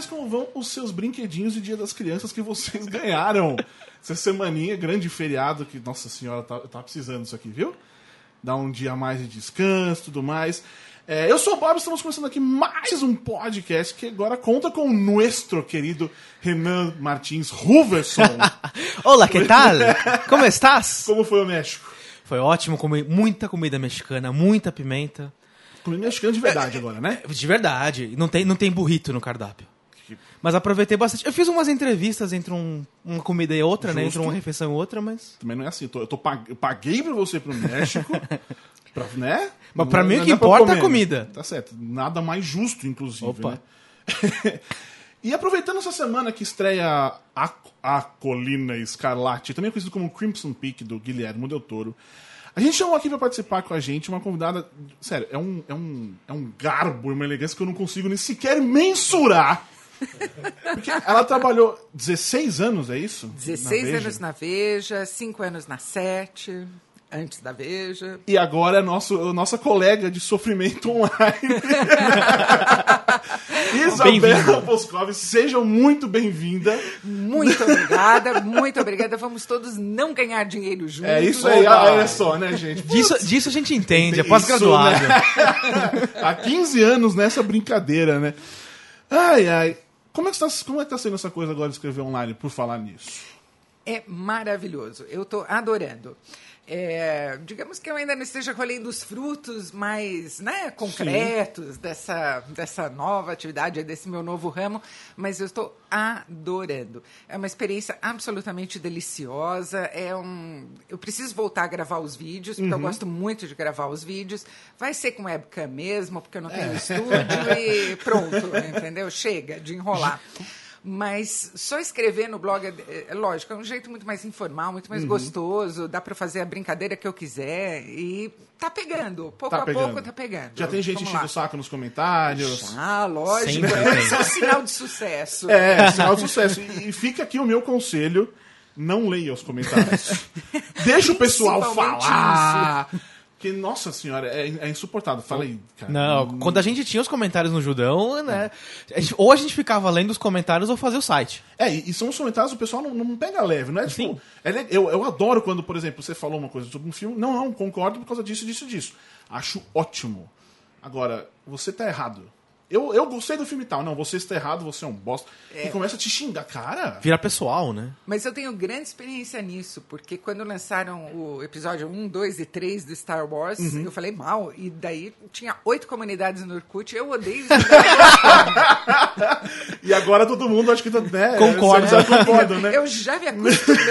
Vocês, como vão os seus brinquedinhos de Dia das Crianças que vocês ganharam? Essa semaninha, grande feriado, que, nossa senhora, tá, tá precisando disso aqui, viu? Dar um dia a mais de descanso tudo mais. É, eu sou o Bob, estamos começando aqui mais um podcast que agora conta com o nosso querido Renan Martins Ruverson. Olá, que tal? Como estás? Como foi o México? Foi ótimo, comi muita comida mexicana, muita pimenta. Comida mexicana de verdade agora, né? De verdade, não tem, não tem burrito no cardápio. Mas aproveitei bastante. Eu fiz umas entrevistas entre um- uma comida e outra, né? Entre Justo. uma refeição e outra, mas. Também não é assim. Eu, tô- eu tô pag- eu paguei pra você ir pro México. pra, né? Mas pra Não- mim o que é pra importa é a né? comida. Tá certo. Nada mais justo, inclusive. Opa. né? e aproveitando essa semana que estreia a, a Colina Escarlate, também conhecido como Crimson Peak, do Guilherme Del Toro, a gente chamou aqui pra participar com a gente uma convidada. Sério, é um, é um, é um garbo e uma elegância que eu não consigo nem sequer mensurar. Porque ela trabalhou 16 anos, é isso? 16 Na anos na Veja, 5 anos na Sete, antes da Veja. E agora é nosso, nossa colega de sofrimento online. Isabela Bem-vinda. Poscov, seja muito bem-vinda. Muito obrigada, muito obrigada. Vamos todos não ganhar dinheiro juntos. É isso aí, olha só, né, gente? Disso, disso a gente entende, é Isso, pós-graduado. né? Há 15 anos nessa brincadeira, né? Ai, ai. Como é, que tá, como é tá sendo essa coisa agora de escrever online, por falar nisso? É maravilhoso. Eu estou adorando. É, digamos que eu ainda não esteja colhendo os frutos mais né, concretos dessa, dessa nova atividade, desse meu novo ramo, mas eu estou adorando. É uma experiência absolutamente deliciosa. É um, eu preciso voltar a gravar os vídeos, porque eu gosto muito de gravar os vídeos. Vai ser com webcam mesmo, porque eu não tenho estúdio e pronto, entendeu? Chega de enrolar. Mas só escrever no blog, é, é lógico, é um jeito muito mais informal, muito Uhum. mais gostoso, dá para fazer a brincadeira que eu quiser e tá pegando. Pouco Tá a pegando. pouco tá pegando. Já tem gente enchendo o saco nos comentários. Ah, lógico. Esse é um sinal de sucesso. É, sinal de sucesso. E fica aqui o meu conselho: não leia os comentários. Deixa o pessoal falar. Porque, nossa senhora, é, é insuportável. Fala aí, cara. Não, quando a gente tinha os comentários no Judão, né? gente- ou a gente ficava lendo os comentários ou fazia o site. É, e, são os comentários, o pessoal não, não pega leve, não é tipo. Sim. é le- eu, eu adoro quando, por exemplo, você falou uma coisa sobre um filme. Não, não, concordo por causa disso, disso, disso. Acho ótimo. Agora, você tá errado. Eu, eu gostei do filme e tal. Não, você está errado, você é um bosta. E começa a te xingar. Cara, Vira pessoal, né? Mas eu tenho grande experiência nisso, porque quando lançaram o episódio 1, 2 e 3 do Star Wars, Uhum. eu falei mal, e daí tinha oito comunidades no Orkut, eu odeio isso. e agora todo mundo acho que tá. Né, Concorda. já concordam, né? Eu já me acostumei.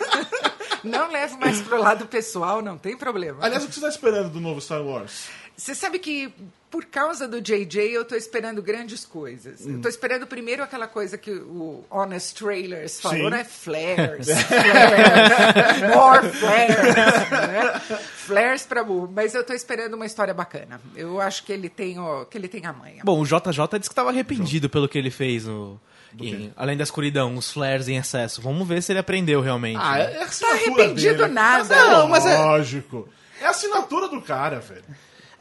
Não levo mais pro lado pessoal, não tem problema. Aliás, o que você tá esperando do novo Star Wars? Você sabe que por causa do JJ eu tô esperando grandes coisas. Eu tô esperando primeiro aquela coisa que o Honest Trailers falou, Sim. né? Flares. flares more flares. Né? Flares pra burro. Mas eu tô esperando uma história bacana. Eu acho que ele tem, o, que ele tem a manha. Bom, o JJ disse que estava arrependido pelo que ele fez no. em- além da escuridão, os flares em excesso. Vamos ver se ele aprendeu realmente. Ah, né? é, assinatura arrependido dele. nada. Não, mas é- Lógico. É a assinatura do cara, velho.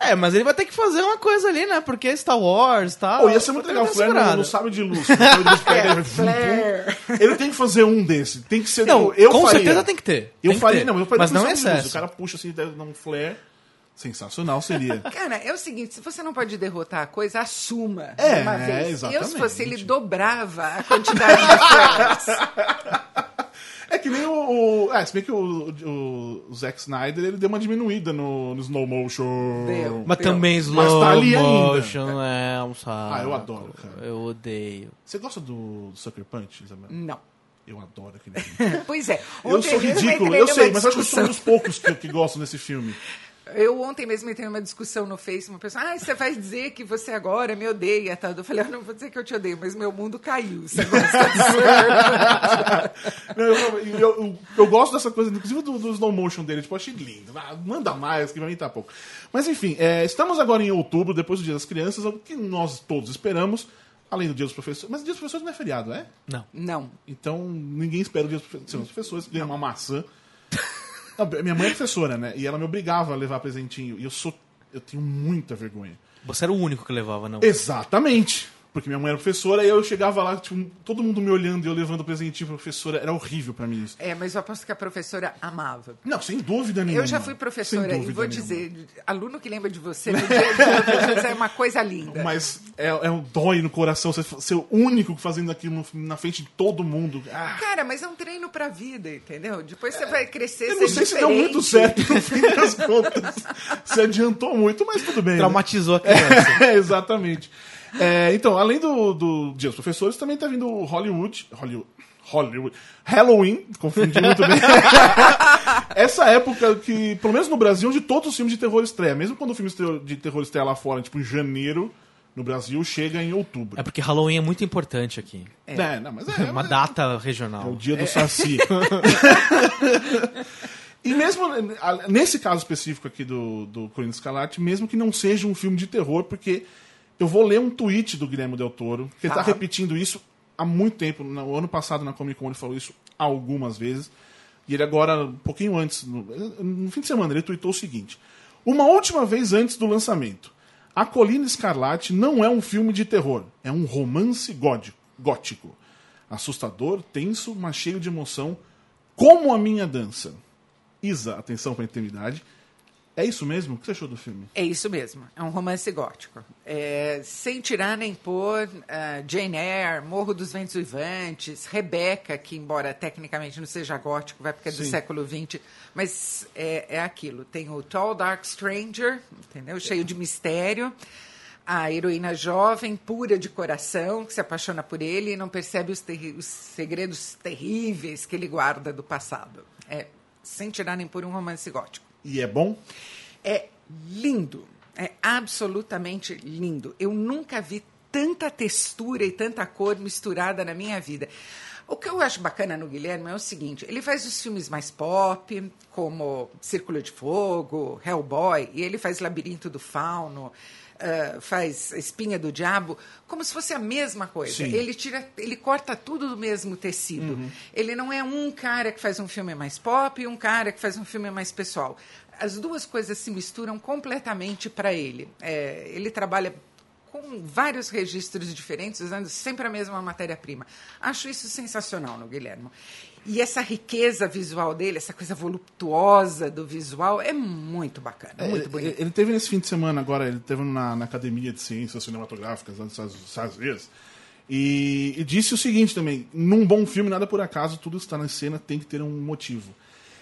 É, mas ele vai ter que fazer uma coisa ali, né? Porque Star Wars e tal. Pô, ia ser muito legal. O Flair não, não sabe de luz. Sabe de luz pega, ele, tem que fazer um desse. Tem que ser. Não, tipo, eu com faria. certeza tem que ter. Eu Tem que faria, ter. não, eu faria Mas não luz. excesso. O cara puxa assim, dá um flare. Sensacional seria. Cara, é o seguinte, se você não pode derrotar a coisa, assuma É, uma vez. exatamente. Eu, se fosse ele, dobrava a quantidade de flares. É que nem o. o é, se bem que o, o, o Zack Snyder ele deu uma diminuída no, no slow motion. Deu. Mas também Mas slow tá ali ainda. motion é um saco. Ah, eu adoro, cara. Eu odeio. Você gosta do, do Sucker Punch, Isabel? Não. Eu adoro aquele filme. Pois é. Eu sou ridículo, eu sei, mas acho que eu sou um dos poucos que, que gostam desse filme. Eu ontem mesmo entrei numa discussão no Face, uma pessoa, ah, você vai dizer que você agora me odeia, tá? Eu falei, eu não vou dizer que eu te odeio, mas meu mundo caiu. Você gosta disso? Não, eu, eu, eu- eu gosto dessa coisa, inclusive do, do slow motion dele. Tipo, eu achei lindo. Ah, Manda mais, que pra mim tá pouco. Mas enfim, é, estamos agora em outubro, depois do Dia das Crianças, o que nós todos esperamos, além do Dia dos Professores. Mas o Dia dos Professores não é feriado, é? Não. não. Então ninguém espera o Dia dos Profe- dos Professores ganhar uma maçã. Não, minha mãe é professora, né? E ela me obrigava a levar presentinho. E eu sou. Eu tenho muita vergonha. Você era o único que levava, não. Exatamente. Porque minha mãe era professora e eu chegava lá, tipo, todo mundo me olhando e eu levando o presentinho pra professora. Era horrível pra mim isso. É, mas eu aposto que a professora amava. Não, sem dúvida nenhuma. Eu já fui professora e vou nenhuma. dizer, aluno que lembra de você no dia é uma coisa linda. Mas é, é um dói no coração você ser o único fazendo aquilo na frente de todo mundo. Ah, Cara, mas é um treino pra vida, entendeu? Depois você vai crescer, eu não sei se deu diferente. muito certo no fim das contas. Se adiantou muito, mas tudo bem. né? Traumatizou a criança. É, exatamente. É, então, além do, do Dia dos Professores, também tá vindo o Hollywood. Hollywood. Hollywood. Halloween, confundi muito bem. Essa época que, pelo menos no Brasil, onde todos os filmes de terror estreiam. Mesmo quando o filme estreia- de terror estreia lá fora, tipo em janeiro, no Brasil, chega em outubro. É porque Halloween é muito importante aqui. É, não, mas é, É uma mas- data É o regional. dia do Saci. e mesmo nesse caso específico aqui do, do Corinthians Escarlate, mesmo que não seja um filme de terror, porque eu vou ler um tweet do Guilherme Del Toro, que ele tá Tá. repetindo isso há muito tempo. No ano passado na Comic Con ele falou isso algumas vezes. E ele agora, um pouquinho antes, no, no fim de semana, ele tweetou o seguinte: Uma última vez antes do lançamento. A Colina Escarlate não é um filme de terror, é um romance gótico. gótico. Assustador, tenso, mas cheio de emoção, como a minha dança. Isa, atenção para a intimidade. É isso mesmo? O que você achou do filme? É isso mesmo, é um romance gótico. É, sem tirar nem pôr, ah, Jane Eyre, Morro dos Ventos Vivantes, Rebecca, que embora tecnicamente não seja gótico, vai porque é do Sim. século XX, mas é, é aquilo. Tem o Tall Dark Stranger, entendeu? Cheio de mistério. A heroína jovem, pura de coração, que se apaixona por ele e não percebe os, terri- os segredos terríveis que ele guarda do passado. É, sem tirar nem pôr um romance gótico. E é bom? É lindo. É absolutamente lindo. Eu nunca vi tanta textura e tanta cor misturada na minha vida. O que eu acho bacana no Guilherme é o seguinte: ele faz os filmes mais pop, como Círculo de Fogo, Hellboy, e ele faz Labirinto do Fauno. Ah, faz Espinha do Diabo, como se fosse a mesma coisa. Sim. Ele tira, ele corta tudo do mesmo tecido. Ele não é um cara que faz um filme mais pop e um cara que faz um filme mais pessoal. As duas coisas se misturam completamente para ele. É, ele trabalha com vários registros diferentes, usando sempre a mesma matéria-prima. Acho isso sensacional no Guilherme. E essa riqueza visual dele, essa coisa voluptuosa do visual, é muito bacana, muito É, bonito. Ele teve nesse fim de semana agora, ele teve na, na Academia de Ciências Cinematográficas lá nos Estados- Unidos. E, e disse o seguinte também: num bom filme, nada por acaso, tudo está na cena, tem que ter um motivo.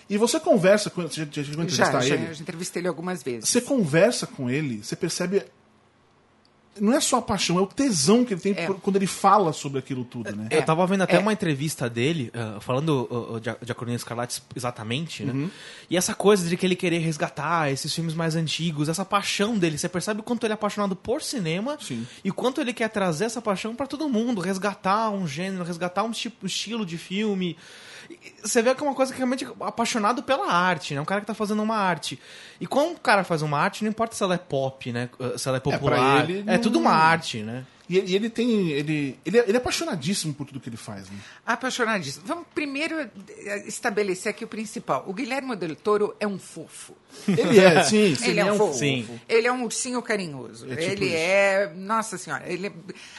E você conversa com ele, você já, já Já, entrevistar já, ele? eu já entrevistei ele algumas vezes. Você conversa com ele, você percebe. Não é só a paixão, é o tesão que ele tem É. por- quando ele fala sobre aquilo tudo, né? Eu tava vendo até é. uma entrevista dele, ah, falando uh, uh, de, de A Colina Escarlate exatamente, né? Uhum. E essa coisa de que ele querer resgatar esses filmes mais antigos, essa paixão dele. Você percebe o quanto ele é apaixonado por cinema Sim. e o quanto ele quer trazer essa paixão pra todo mundo, resgatar um gênero, resgatar um tipo, estilo de filme. Você vê que é uma coisa que realmente apaixonado pela arte, né? Um cara que tá fazendo uma arte. E quando um cara faz uma arte, não importa se ela é pop, né? Se ela é pra popular. ele, é não- tudo uma arte, né? E, ele- e ele tem. Ele, ele, é, ele é apaixonadíssimo por tudo que ele faz, né? Apaixonadíssimo. Vamos primeiro eh, estabelecer aqui o principal. O Guilherme Del Toro é um fofo. Ele é, sim, sim. ele é um fofo. Sim. Ele é um ursinho carinhoso. É tipo ele isso. é, nossa senhora, ele é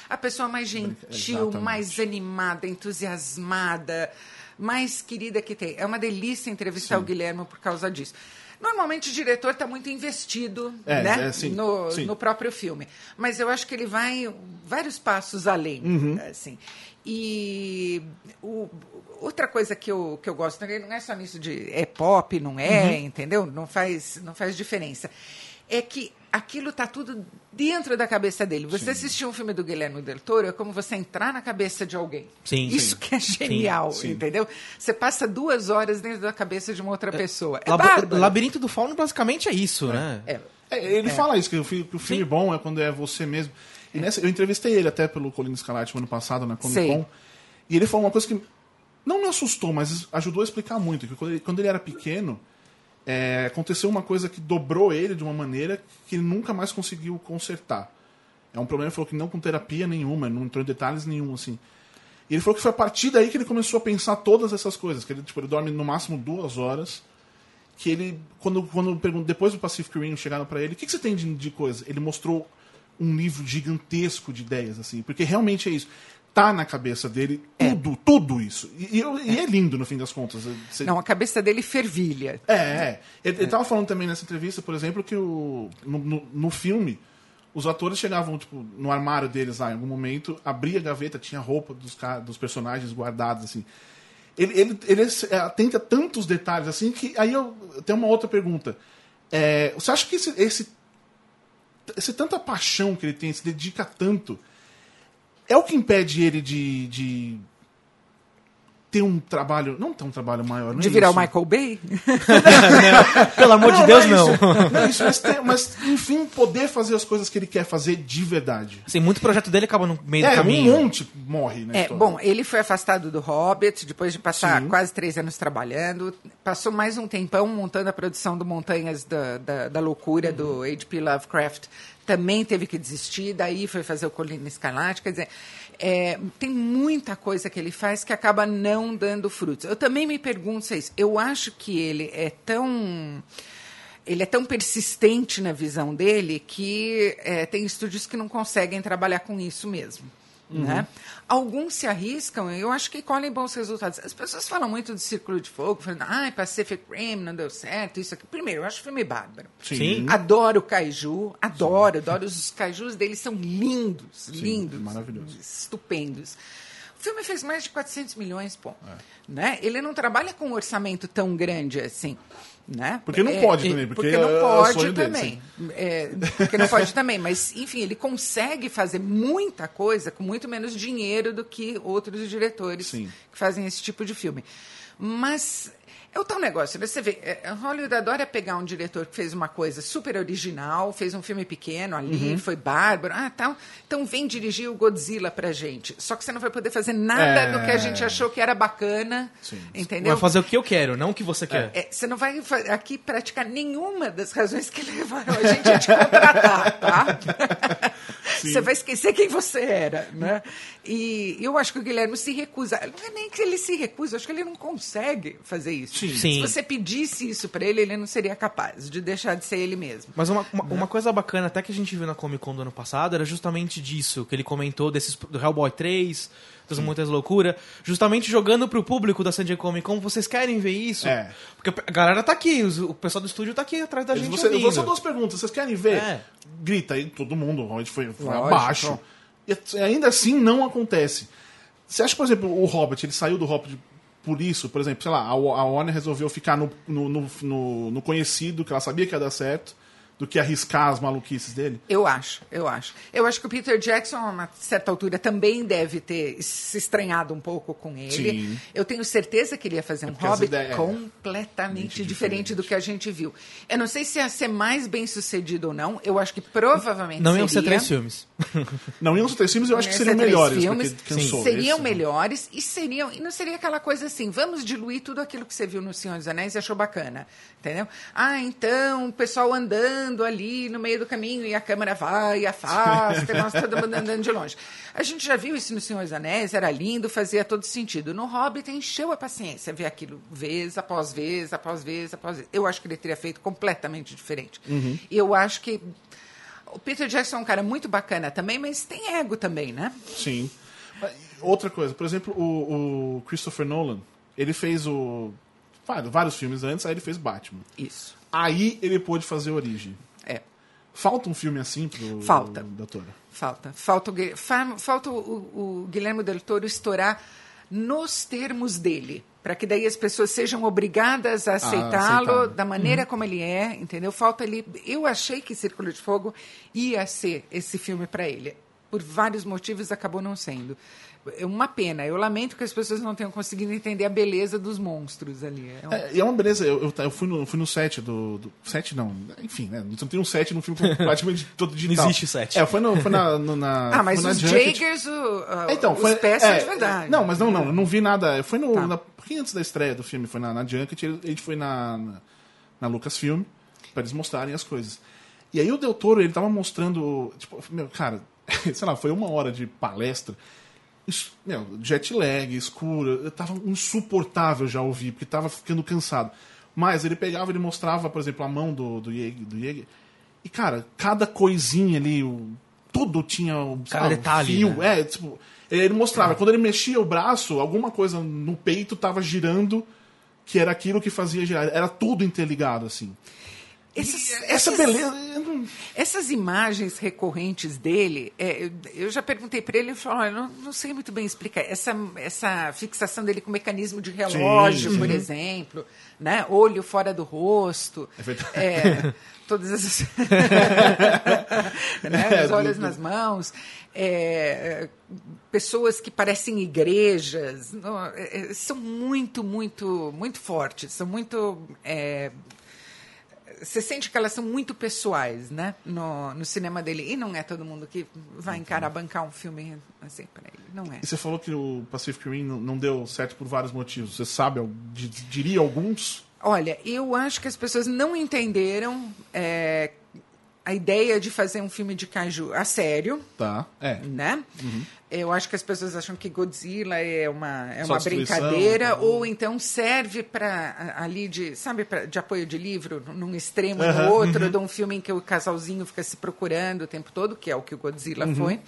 a pessoa mais gentil, Exatamente. mais animada, entusiasmada, mais querida que tem. É uma delícia entrevistar o Guilherme por causa disso. Normalmente o diretor está muito investido É, né, é, sim, no, sim. no próprio filme. Mas eu acho que ele vai vários passos além. Uhum. Assim. E o- outra coisa que eu, que eu gosto, não é só nisso de é pop, não é, Uhum. entendeu? Não faz, não faz diferença. É que aquilo tá tudo dentro da cabeça dele. Você assistir um filme do Guilherme Del Toro é como você entrar na cabeça de alguém. Sim, Isso sim. que é genial, sim. entendeu? Você passa duas horas dentro da cabeça de uma outra pessoa. É Lab- bárbaro. Labirinto do Fauno basicamente é isso, né? É. É, ele fala isso, que o, fi- que o filme bom é quando é você mesmo. E nessa, eu entrevistei ele até pelo Colina Escalate no ano passado na Comic. Con. E ele falou uma coisa que não me assustou, mas ajudou a explicar muito. Que quando ele, quando ele era pequeno, é, aconteceu uma coisa que dobrou ele de uma maneira que ele nunca mais conseguiu consertar. É um problema, ele falou que não com terapia nenhuma, não entrou em detalhes nenhum, assim. E ele falou que foi a partir daí que ele começou a pensar todas essas coisas. Que ele, tipo, ele dorme no máximo duas horas que ele, quando, quando depois do Pacific Rim chegaram pra ele, o que, que você tem de, de coisa? Ele mostrou um livro gigantesco de ideias, assim, porque realmente é isso. Tá na cabeça dele É. tudo, tudo isso. E, e- e é lindo, no fim das contas. Você- Não, a cabeça dele fervilha. é, é. Ele, ele tava falando também nessa entrevista, por exemplo, que o, no, no, no filme, os atores chegavam, tipo, no armário deles lá, em algum momento, abria a gaveta, tinha roupa dos, dos personagens guardados, assim. Ele, ele, ele é, atenta a tantos detalhes, assim, que aí eu tenho uma outra pergunta. É, você acha que esse, esse, esse tanta paixão que ele tem, se dedica tanto, é o que impede ele de, de ter um trabalho, não ter um trabalho maior, não é De virar isso. o Michael Bay? Pelo amor de Deus, não. é isso. Não é isso, mas, ter- mas, enfim, poder fazer as coisas que ele quer fazer de verdade. Assim, muito projeto dele acaba no meio do É, caminho. um monte morre É, história. bom, ele foi afastado do Hobbit depois de passar Sim. quase três anos trabalhando. Passou mais um tempão montando a produção do Montanhas da, da, da Loucura, do H.P. Lovecraft. Também teve que desistir, daí foi fazer o Colina Escarlate. Quer dizer, é, tem muita coisa que ele faz que acaba não dando frutos. Eu também me pergunto se é isso. Eu acho que ele é tão ele é tão persistente na visão dele que é, tem estúdios que não conseguem trabalhar com isso mesmo. Né? Alguns se arriscam, eu acho que colhem bons resultados. As pessoas falam muito de Círculo de Fogo, falando, ah, Pacific Rim não deu certo, isso aqui. Primeiro, eu acho o filme bárbaro. Sim. Adoro o Kaiju, adoro, adoro. Os kaijus deles são lindos, lindos. maravilhoso. Estupendos. O filme fez mais de 400 milhões, pô. É. Né? Ele não trabalha com um orçamento tão grande assim. Né? Porque não pode também, porque não é pode sonho dele, também. É, porque não pode também. Mas, enfim, ele consegue fazer muita coisa com muito menos dinheiro do que outros diretores Sim. que fazem esse tipo de filme. Mas é o tal negócio? Você vê, é, Hollywood adora pegar um diretor que fez uma coisa super original, fez um filme pequeno ali, Uhum. foi bárbaro, ah, tal. Então vem dirigir o Godzilla pra gente. Só que você não vai poder fazer nada É. do que a gente achou que era bacana, Sim. entendeu? Vai fazer o que eu quero, não o que você quer. É, você não vai aqui praticar nenhuma das razões que levaram a gente a te contratar, tá? Você vai esquecer quem você era, né? E eu acho que o Guilherme se recusa. Não é nem que ele se recusa, acho que ele não consegue fazer isso. Sim. Sim. Se você pedisse isso pra ele, ele não seria capaz de deixar de ser ele mesmo. Mas uma, uma, uma coisa bacana, até que a gente viu na Comic Con do ano passado, era justamente disso, que ele comentou desses, do Hellboy 3, das Muitas Loucuras, justamente jogando pro público da San Diego Comic Con, vocês querem ver isso? É. Porque a galera tá aqui, o pessoal do estúdio tá aqui atrás da Eles- gente você, eu vou só duas perguntas. Vocês querem ver? É. Grita aí, todo mundo. O Hobbit foi, foi Lógico. abaixo. E ainda assim não acontece. Você acha, por exemplo, o Hobbit, ele saiu do Hobbit por isso? Por exemplo, sei lá, a Wa- a Warner resolveu ficar no, no, no- no conhecido, que ela sabia que ia dar certo, do que arriscar as maluquices dele? Eu acho, eu acho. Eu acho que o Peter Jackson, a uma certa altura, também deve ter se estranhado um pouco com ele. Sim. Eu tenho certeza que ele ia fazer um porque as Hobbit ideias- é, completamente diferente. diferente do que a gente viu. Eu não sei se ia ser mais bem sucedido ou não. Eu acho que provavelmente Não iam ser três filmes. Não iam ser três filmes, eu acho que Iam seriam melhores. filmes, cansou. seriam Esse- melhores e seriam e não seria aquela coisa assim, vamos diluir tudo aquilo que você viu no Senhor dos Anéis e achou bacana, entendeu? Ah, então o pessoal andando ali no meio do caminho e a câmera vai e afasta, e nós todo mundo andando de longe. A gente já viu isso no Senhor dos Anéis, era lindo, fazia todo sentido. No Hobbit encheu a paciência ver aquilo vez após vez, após vez, após vez. Eu acho que ele teria feito completamente diferente. E eu acho que o Peter Jackson é um cara muito bacana também, mas tem ego também, né? Sim. Outra coisa, por exemplo, o, o Christopher Nolan, ele fez o. Vários filmes antes, aí ele fez Batman. Isso. Aí ele pôde fazer Origem. É. Falta um filme assim pro Falta. doutora. Falta. Falta, o, falta o, o Guilherme Del Toro estourar nos termos dele. Para que daí as pessoas sejam obrigadas a aceitá-lo aceitá-lo. da maneira como ele é, entendeu? Falta ali. Eu achei que Círculo de Fogo ia ser esse filme para ele. Por vários motivos acabou não sendo. É uma pena. Eu lamento que as pessoas não tenham conseguido entender a beleza dos monstros ali. É um- É, é uma beleza, eu, eu, eu fui, no, fui no set do, do. Set não, enfim, né? Não tem um set no filme praticamente todo digital. Não existe set. É, foi, no, foi na. no- na ah, mas os Junket. Jaegers, o, a- Então, os foi, pés é, são de verdade. Não, mas não, não, eu não vi nada. Foi no. Tá. Na, antes da estreia do filme, foi na, na Junket, a gente foi na, na, na Lucasfilm, pra eles mostrarem as coisas. E aí o Del Toro, ele tava mostrando. Tipo, meu, cara, sei lá, foi uma hora de palestra. Isso, meu, jet lag, escuro, eu tava insuportável já ouvir, porque tava ficando cansado. Mas ele pegava, ele mostrava, por exemplo, a mão do, do Jäger, do Jäger. E, cara, cada coisinha ali, o, tudo tinha um detalhe, fio. né? É, tipo, ele mostrava, quando ele mexia o braço, alguma coisa no peito tava girando, que era aquilo que fazia girar. Era tudo interligado, assim. Essas, Essa essas- beleza. Essas imagens recorrentes dele, é, eu, já perguntei para ele, ele falou, olha, não, não sei muito bem explicar. Essa, essa fixação dele com mecanismo de relógio, Sim, por sim. exemplo, né? olho fora do rosto, É verdade. é, todas essas... né? É, Os olhos nas mãos, é, pessoas que parecem igrejas, não, é, é, são muito, muito, muito fortes, são muito... você sente que elas são muito pessoais, né? No, no cinema dele. E não é todo mundo que vai encarar bancar um filme assim para ele. Não é. E você falou que o Pacific Rim não, deu certo por vários motivos. Você sabe, diria alguns? Olha, eu acho que as pessoas não entenderam é, a ideia de fazer um filme de kaiju a sério, Tá. É. né? Eu acho que as pessoas acham que Godzilla é uma, é Só uma brincadeira, acabou. ou então serve para ali de, sabe, pra, de apoio de livro, num extremo Aham, no outro, de um filme em que o casalzinho fica se procurando o tempo todo, que é o que o Godzilla foi.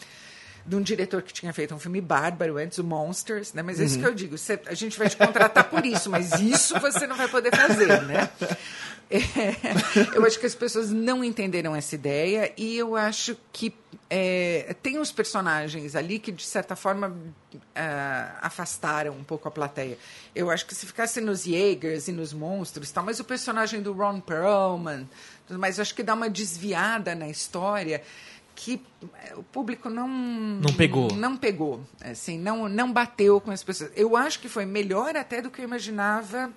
De um diretor que tinha feito um filme bárbaro antes, o Monsters, né? Mas é isso que eu digo, você- a gente vai te contratar por isso, mas isso você não vai poder fazer, né? É, eu acho que as pessoas não entenderam essa ideia e eu acho que é, tem uns personagens ali que, de certa forma, ah, afastaram um pouco a plateia. Eu acho que se ficasse nos Jaegers e nos monstros, tal, mas o personagem do Ron Perlman, tudo mais, eu acho que dá uma desviada na história que eh, o público não Não pegou. não pegou assim não não bateu com as pessoas eu acho que foi melhor até do que eu imaginava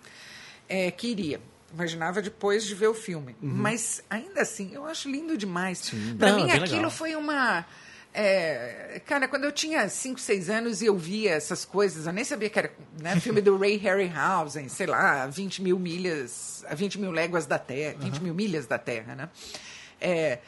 eh, que iria imaginava depois de ver o filme. Mas ainda assim eu acho lindo demais. Para é mim bem aquilo legal. foi uma é, cara, quando eu tinha 5, 6 anos e eu via essas coisas, eu nem sabia que era né, filme do Ray Harryhausen, sei lá, 20 mil milhas, a 20 mil léguas da Terra, 20 mil milhas da Terra, né? É,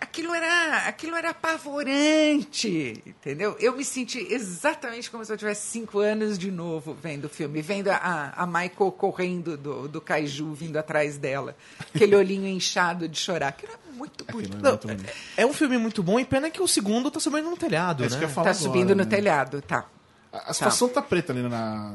aquilo era, aquilo era apavorante, entendeu? Eu me senti exatamente como se eu tivesse cinco anos de novo vendo o filme, vendo a, a Michael correndo do, do kaiju vindo atrás dela, aquele olhinho inchado de chorar, aquilo era muito bonito. Não, muito bonito. é um filme muito bom e pena que o segundo tá subindo no telhado, É né? que Tá agora, subindo no né? telhado, tá. A a situação tá preta ali na.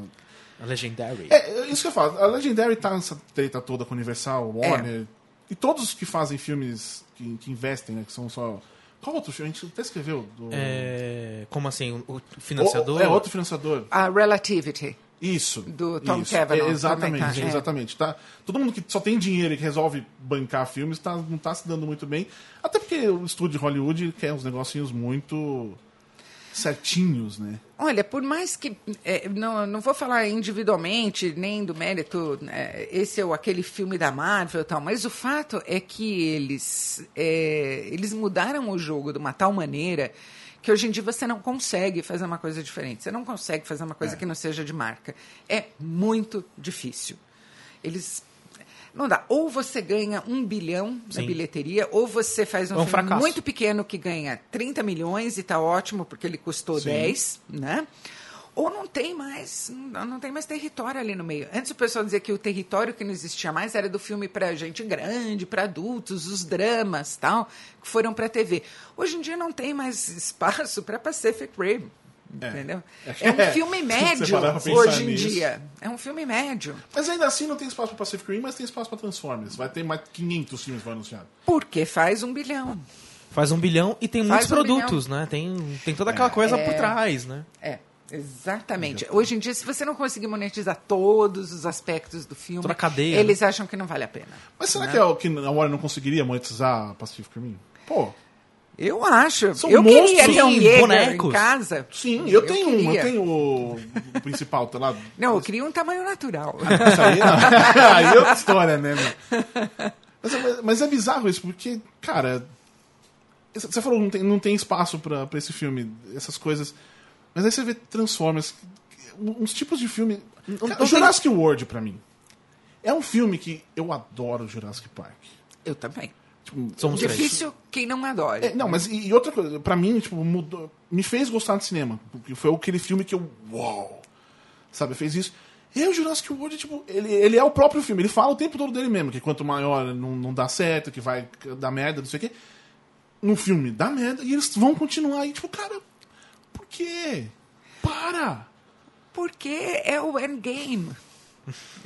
A Legendary. É, isso que eu falo. A Legendary tá nessa treta toda com Universal, Warner. E todos os que fazem filmes que, que investem, né? Que são só. Qual outro filme? A gente até escreveu. Do... É, como assim? O, financiador? O- é outro financiador. A Relativity. Isso. Do Tom isso. Cavanaugh É, exatamente, tá, é. exatamente. Tá, todo mundo que só tem dinheiro e que resolve bancar filmes tá, não tá se dando muito bem. Até porque o estúdio de Hollywood quer uns negocinhos muito certinhos, né? Olha, por mais que. é, não, não vou falar individualmente, nem do mérito, é, esse ou aquele filme da Marvel e tal, mas o fato é que eles, é, eles mudaram o jogo de uma tal maneira que hoje em dia você não consegue fazer uma coisa diferente. Você não consegue fazer uma coisa É. que não seja de marca. É muito difícil. Eles. Não dá. Ou você ganha um bilhão na Sim. bilheteria, ou você faz um, É um filme fracasso. muito pequeno que ganha 30 milhões e tá ótimo porque ele custou Sim. 10, né? Ou não tem mais, não tem mais território ali no meio. Antes o pessoal dizia que o território que não existia mais era do filme para gente grande, para adultos, os dramas, tal, que foram para TV. Hoje em dia não tem mais espaço para Pacific Rim. É. Entendeu? É. É um filme médio hoje em nisso. dia. É um filme médio. Mas ainda assim não tem espaço para Pacific Rim, mas tem espaço para Transformers. Vai ter mais 500 filmes que vão anunciar. Porque faz um bilhão. Faz um bilhão e tem Faz muitos um produtos, né? Tem, tem toda aquela coisa por É. trás, né? É, exatamente. Hoje em dia, se você não conseguir monetizar todos os aspectos do filme, Toda a cadeia, eles acham que não vale a pena. Mas será que é o que a Warner não conseguiria monetizar Pacific Rim? Pô, Eu acho. São eu queria monstros, ter um Jäger bonecos. em casa. sim, eu, tenho um, eu queria. tenho o, o principal, tá lá. Não, eu queria um tamanho natural. Isso aí, não. aí é outra história, né? Mas, é- mas é bizarro isso, porque, cara. Você falou não tem, não tem espaço pra, pra esse filme, essas coisas. Mas aí você vê Transformers, uns tipos de filme. Cara, não Jurassic World, pra mim. É um filme que eu adoro Jurassic Park. Eu também. Tipo, Somos três. Difícil quem não adora. É, não, mas e, e outra coisa, pra mim, tipo, mudou, me fez gostar de cinema. Porque foi aquele filme que eu. Uau! Sabe, fez isso. E aí o Jurassic World, tipo, ele, ele é o próprio filme. Ele fala o tempo todo dele mesmo, que quanto maior não, não dá certo, que vai dar merda, não sei o quê. no filme dá merda e eles vão continuar aí, tipo, cara, por quê? Para! Porque é o endgame.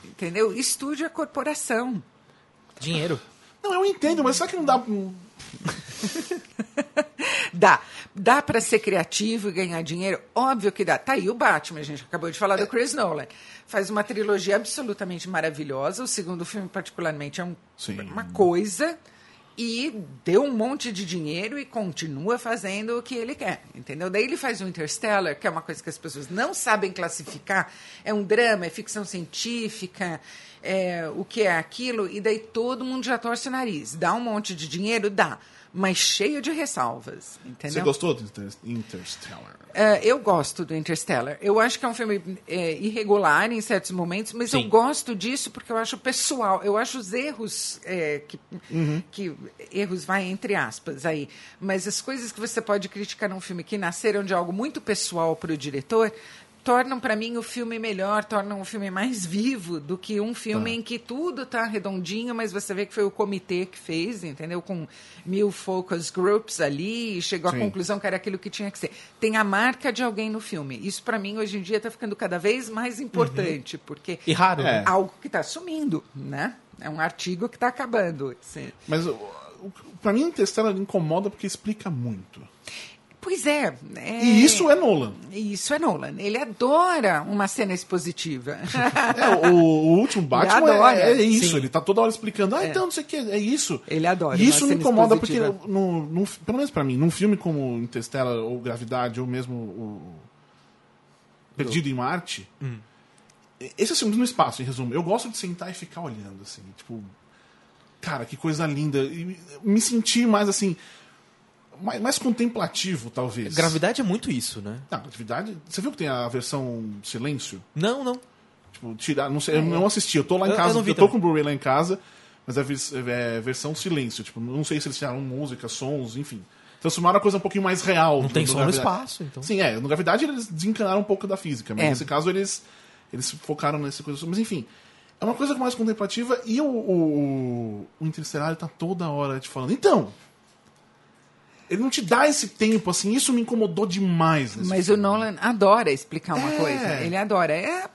Entendeu? Estúdio é corporação. Dinheiro. Não, eu entendo, mas será que não dá. Dá. Dá pra ser criativo e ganhar dinheiro? Óbvio que dá. Tá aí o Batman, a gente acabou de falar do Chris Nolan. Faz uma trilogia absolutamente maravilhosa. O segundo filme, particularmente, é um- uma coisa. E deu um monte de dinheiro e continua fazendo o que ele quer, entendeu? Daí ele faz o Interstellar, que é uma coisa que as pessoas não sabem classificar. É um drama, é ficção científica, é o que é aquilo. E daí todo mundo já torce o nariz. Dá um monte de dinheiro? Dá. Mas cheio de ressalvas, entendeu? Você gostou do Inter- Interstellar? É, eu gosto do Interstellar. Eu acho que é um filme é, irregular em certos momentos, mas eu Sim. gosto disso porque eu acho pessoal. Eu acho os erros é, que, que erros vai entre aspas aí, mas as coisas que você pode criticar num filme que nasceram de algo muito pessoal para o diretor tornam para mim o filme melhor, tornam o filme mais vivo do que um filme em que tudo tá redondinho, mas você vê que foi o comitê que fez, entendeu? Com mil focus groups ali e chegou à Sim. conclusão que era aquilo que tinha que ser. Tem a marca de alguém no filme. Isso para mim hoje em dia está ficando cada vez mais importante, porque E raro, É. né? algo que está sumindo, né? É um artigo que está acabando. Sim. Mas o- o- pra mim, Interstellar incomoda porque explica muito. Pois é, é. E isso é Nolan. Isso é Nolan. Ele adora uma cena expositiva. É, o, o último Batman adora. é, é isso, Sim. ele tá toda hora explicando, ah, então não sei o que, é isso. Ele adora E isso uma me cena incomoda porque, expositiva. no, no- pelo menos pra mim, num filme como Interstellar ou Gravidade, ou mesmo o Perdido em Marte, esses filmes no espaço, em resumo, eu gosto de sentar e ficar olhando, assim, tipo, cara, que coisa linda. E me sentir mais assim, mais, mais contemplativo, talvez. Gravidade é muito isso, né? Não, atividade. Você viu que tem a versão silêncio? Não, não. Tipo, tirar. Não sei, eu não assisti, eu tô lá em Eu- casa, eu eu, vi tô também. com o Blu-ray lá em casa, mas é, vers- é versão silêncio. Tipo, não sei se eles tiraram música, sons, enfim. Transformaram a coisa um pouquinho mais real. Não tem som no Gravidade. espaço, então. Sim, é. No Gravidade eles desencanaram um pouco da física, mas É. nesse caso eles, eles focaram nessa coisa. Mas enfim, é uma coisa mais contemplativa e o, o, o Interstellar tá toda hora te falando. Então. Ele não te dá esse tempo, assim, isso me incomodou demais. Nesse Mas o filme. Nolan adora explicar uma É. coisa. Ele adora. É,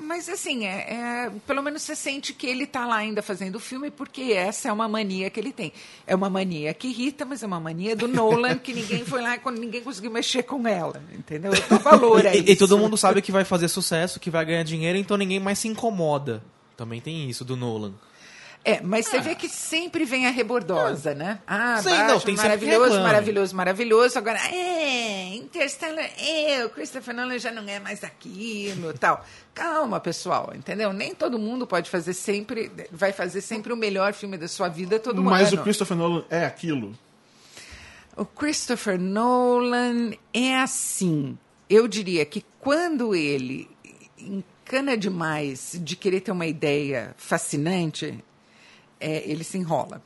mas assim, é, é- pelo menos você sente que ele está lá ainda fazendo o filme, porque essa é uma mania que ele tem. É uma mania que irrita, mas é uma mania do Nolan que ninguém foi lá e ninguém conseguiu mexer com ela. Entendeu? Eu dou valor a E, e todo mundo sabe que vai fazer sucesso, que vai ganhar dinheiro, então ninguém mais se incomoda. Também tem isso do Nolan. É, mas você vê que sempre vem a rebordosa, né? Ah, Sim, Batman, não, tem maravilhoso, maravilhoso, maravilhoso. Agora, é, Interstellar, é, o Christopher Nolan já não é mais aquilo tal. Calma, pessoal, entendeu? Nem todo mundo pode fazer sempre, vai fazer sempre o melhor filme da sua vida todo Mas ano. o Christopher Nolan é aquilo. O Christopher Nolan é assim. Eu diria que quando ele encana demais de querer ter uma ideia fascinante, é, ele se enrola.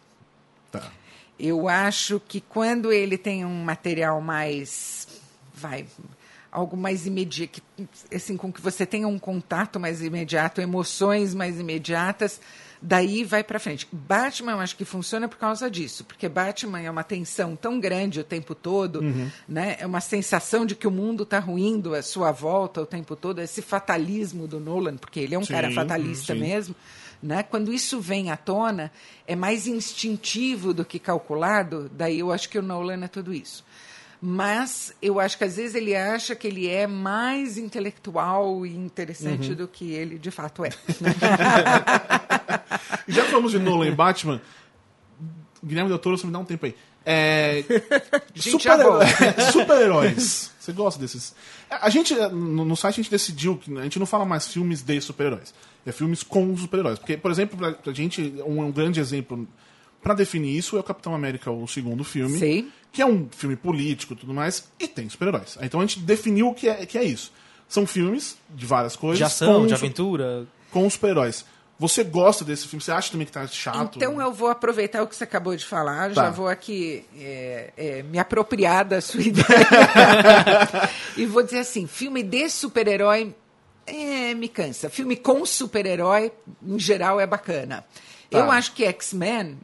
Tá. Eu acho que quando ele tem um material mais. Vai. Algo mais imediato, assim, com que você tenha um contato mais imediato, emoções mais imediatas, daí vai pra frente. Batman, eu acho que funciona por causa disso, porque Batman é uma tensão tão grande o tempo todo, né? É uma sensação de que o mundo está ruindo à sua volta o tempo todo, esse fatalismo do Nolan, porque ele é um Sim, cara fatalista sim. mesmo né? Quando isso vem à tona, é mais instintivo do que calculado, daí eu acho que o Nolan é tudo isso. Mas eu acho que às vezes ele acha que ele é mais intelectual e interessante Uhum. do que ele de fato é. Já falamos de Nolan e Batman, Guilherme Del Toro, você me dá um tempo aí. É, Gente, já super- volto. super-heróis. Você gosta desses? A gente, no, no site, a gente decidiu que a gente não fala mais filmes de super-heróis. É filmes com super-heróis. Porque, por exemplo, pra, pra gente, um, um grande exemplo pra definir isso é o Capitão América, o segundo filme. Sei. Que é um filme político e tudo mais, e tem super-heróis. Então a gente definiu o que é, que é isso. São filmes de várias coisas. De ação, com de aventura. Com super-heróis. Você gosta desse filme? Você acha também que tá chato? Então eu vou aproveitar o que você acabou de falar, já Tá. vou aqui é, é, me apropriar da sua ideia. e vou dizer assim: filme de super-herói é, me cansa. Filme com super-herói, em geral, é bacana. Tá. Eu acho que X-Men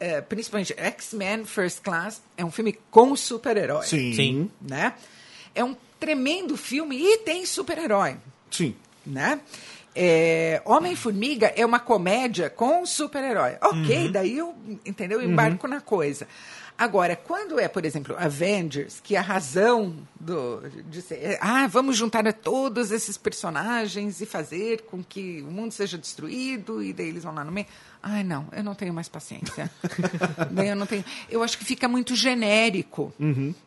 é, principalmente X-Men First Class, é um filme com super-herói. Sim. Sim. Né? É um tremendo filme e tem super-herói. Sim. Né? É, Homem-Formiga é uma comédia com super-herói. Ok, daí eu, entendeu? Eu embarco na coisa. Agora, quando é, por exemplo, Avengers, que a razão do, de ser. é, ah, vamos juntar a todos esses personagens e fazer com que o mundo seja destruído, e daí eles vão lá no meio. Ai, não, eu não tenho mais paciência. daí eu não tenho. Eu acho que fica muito genérico.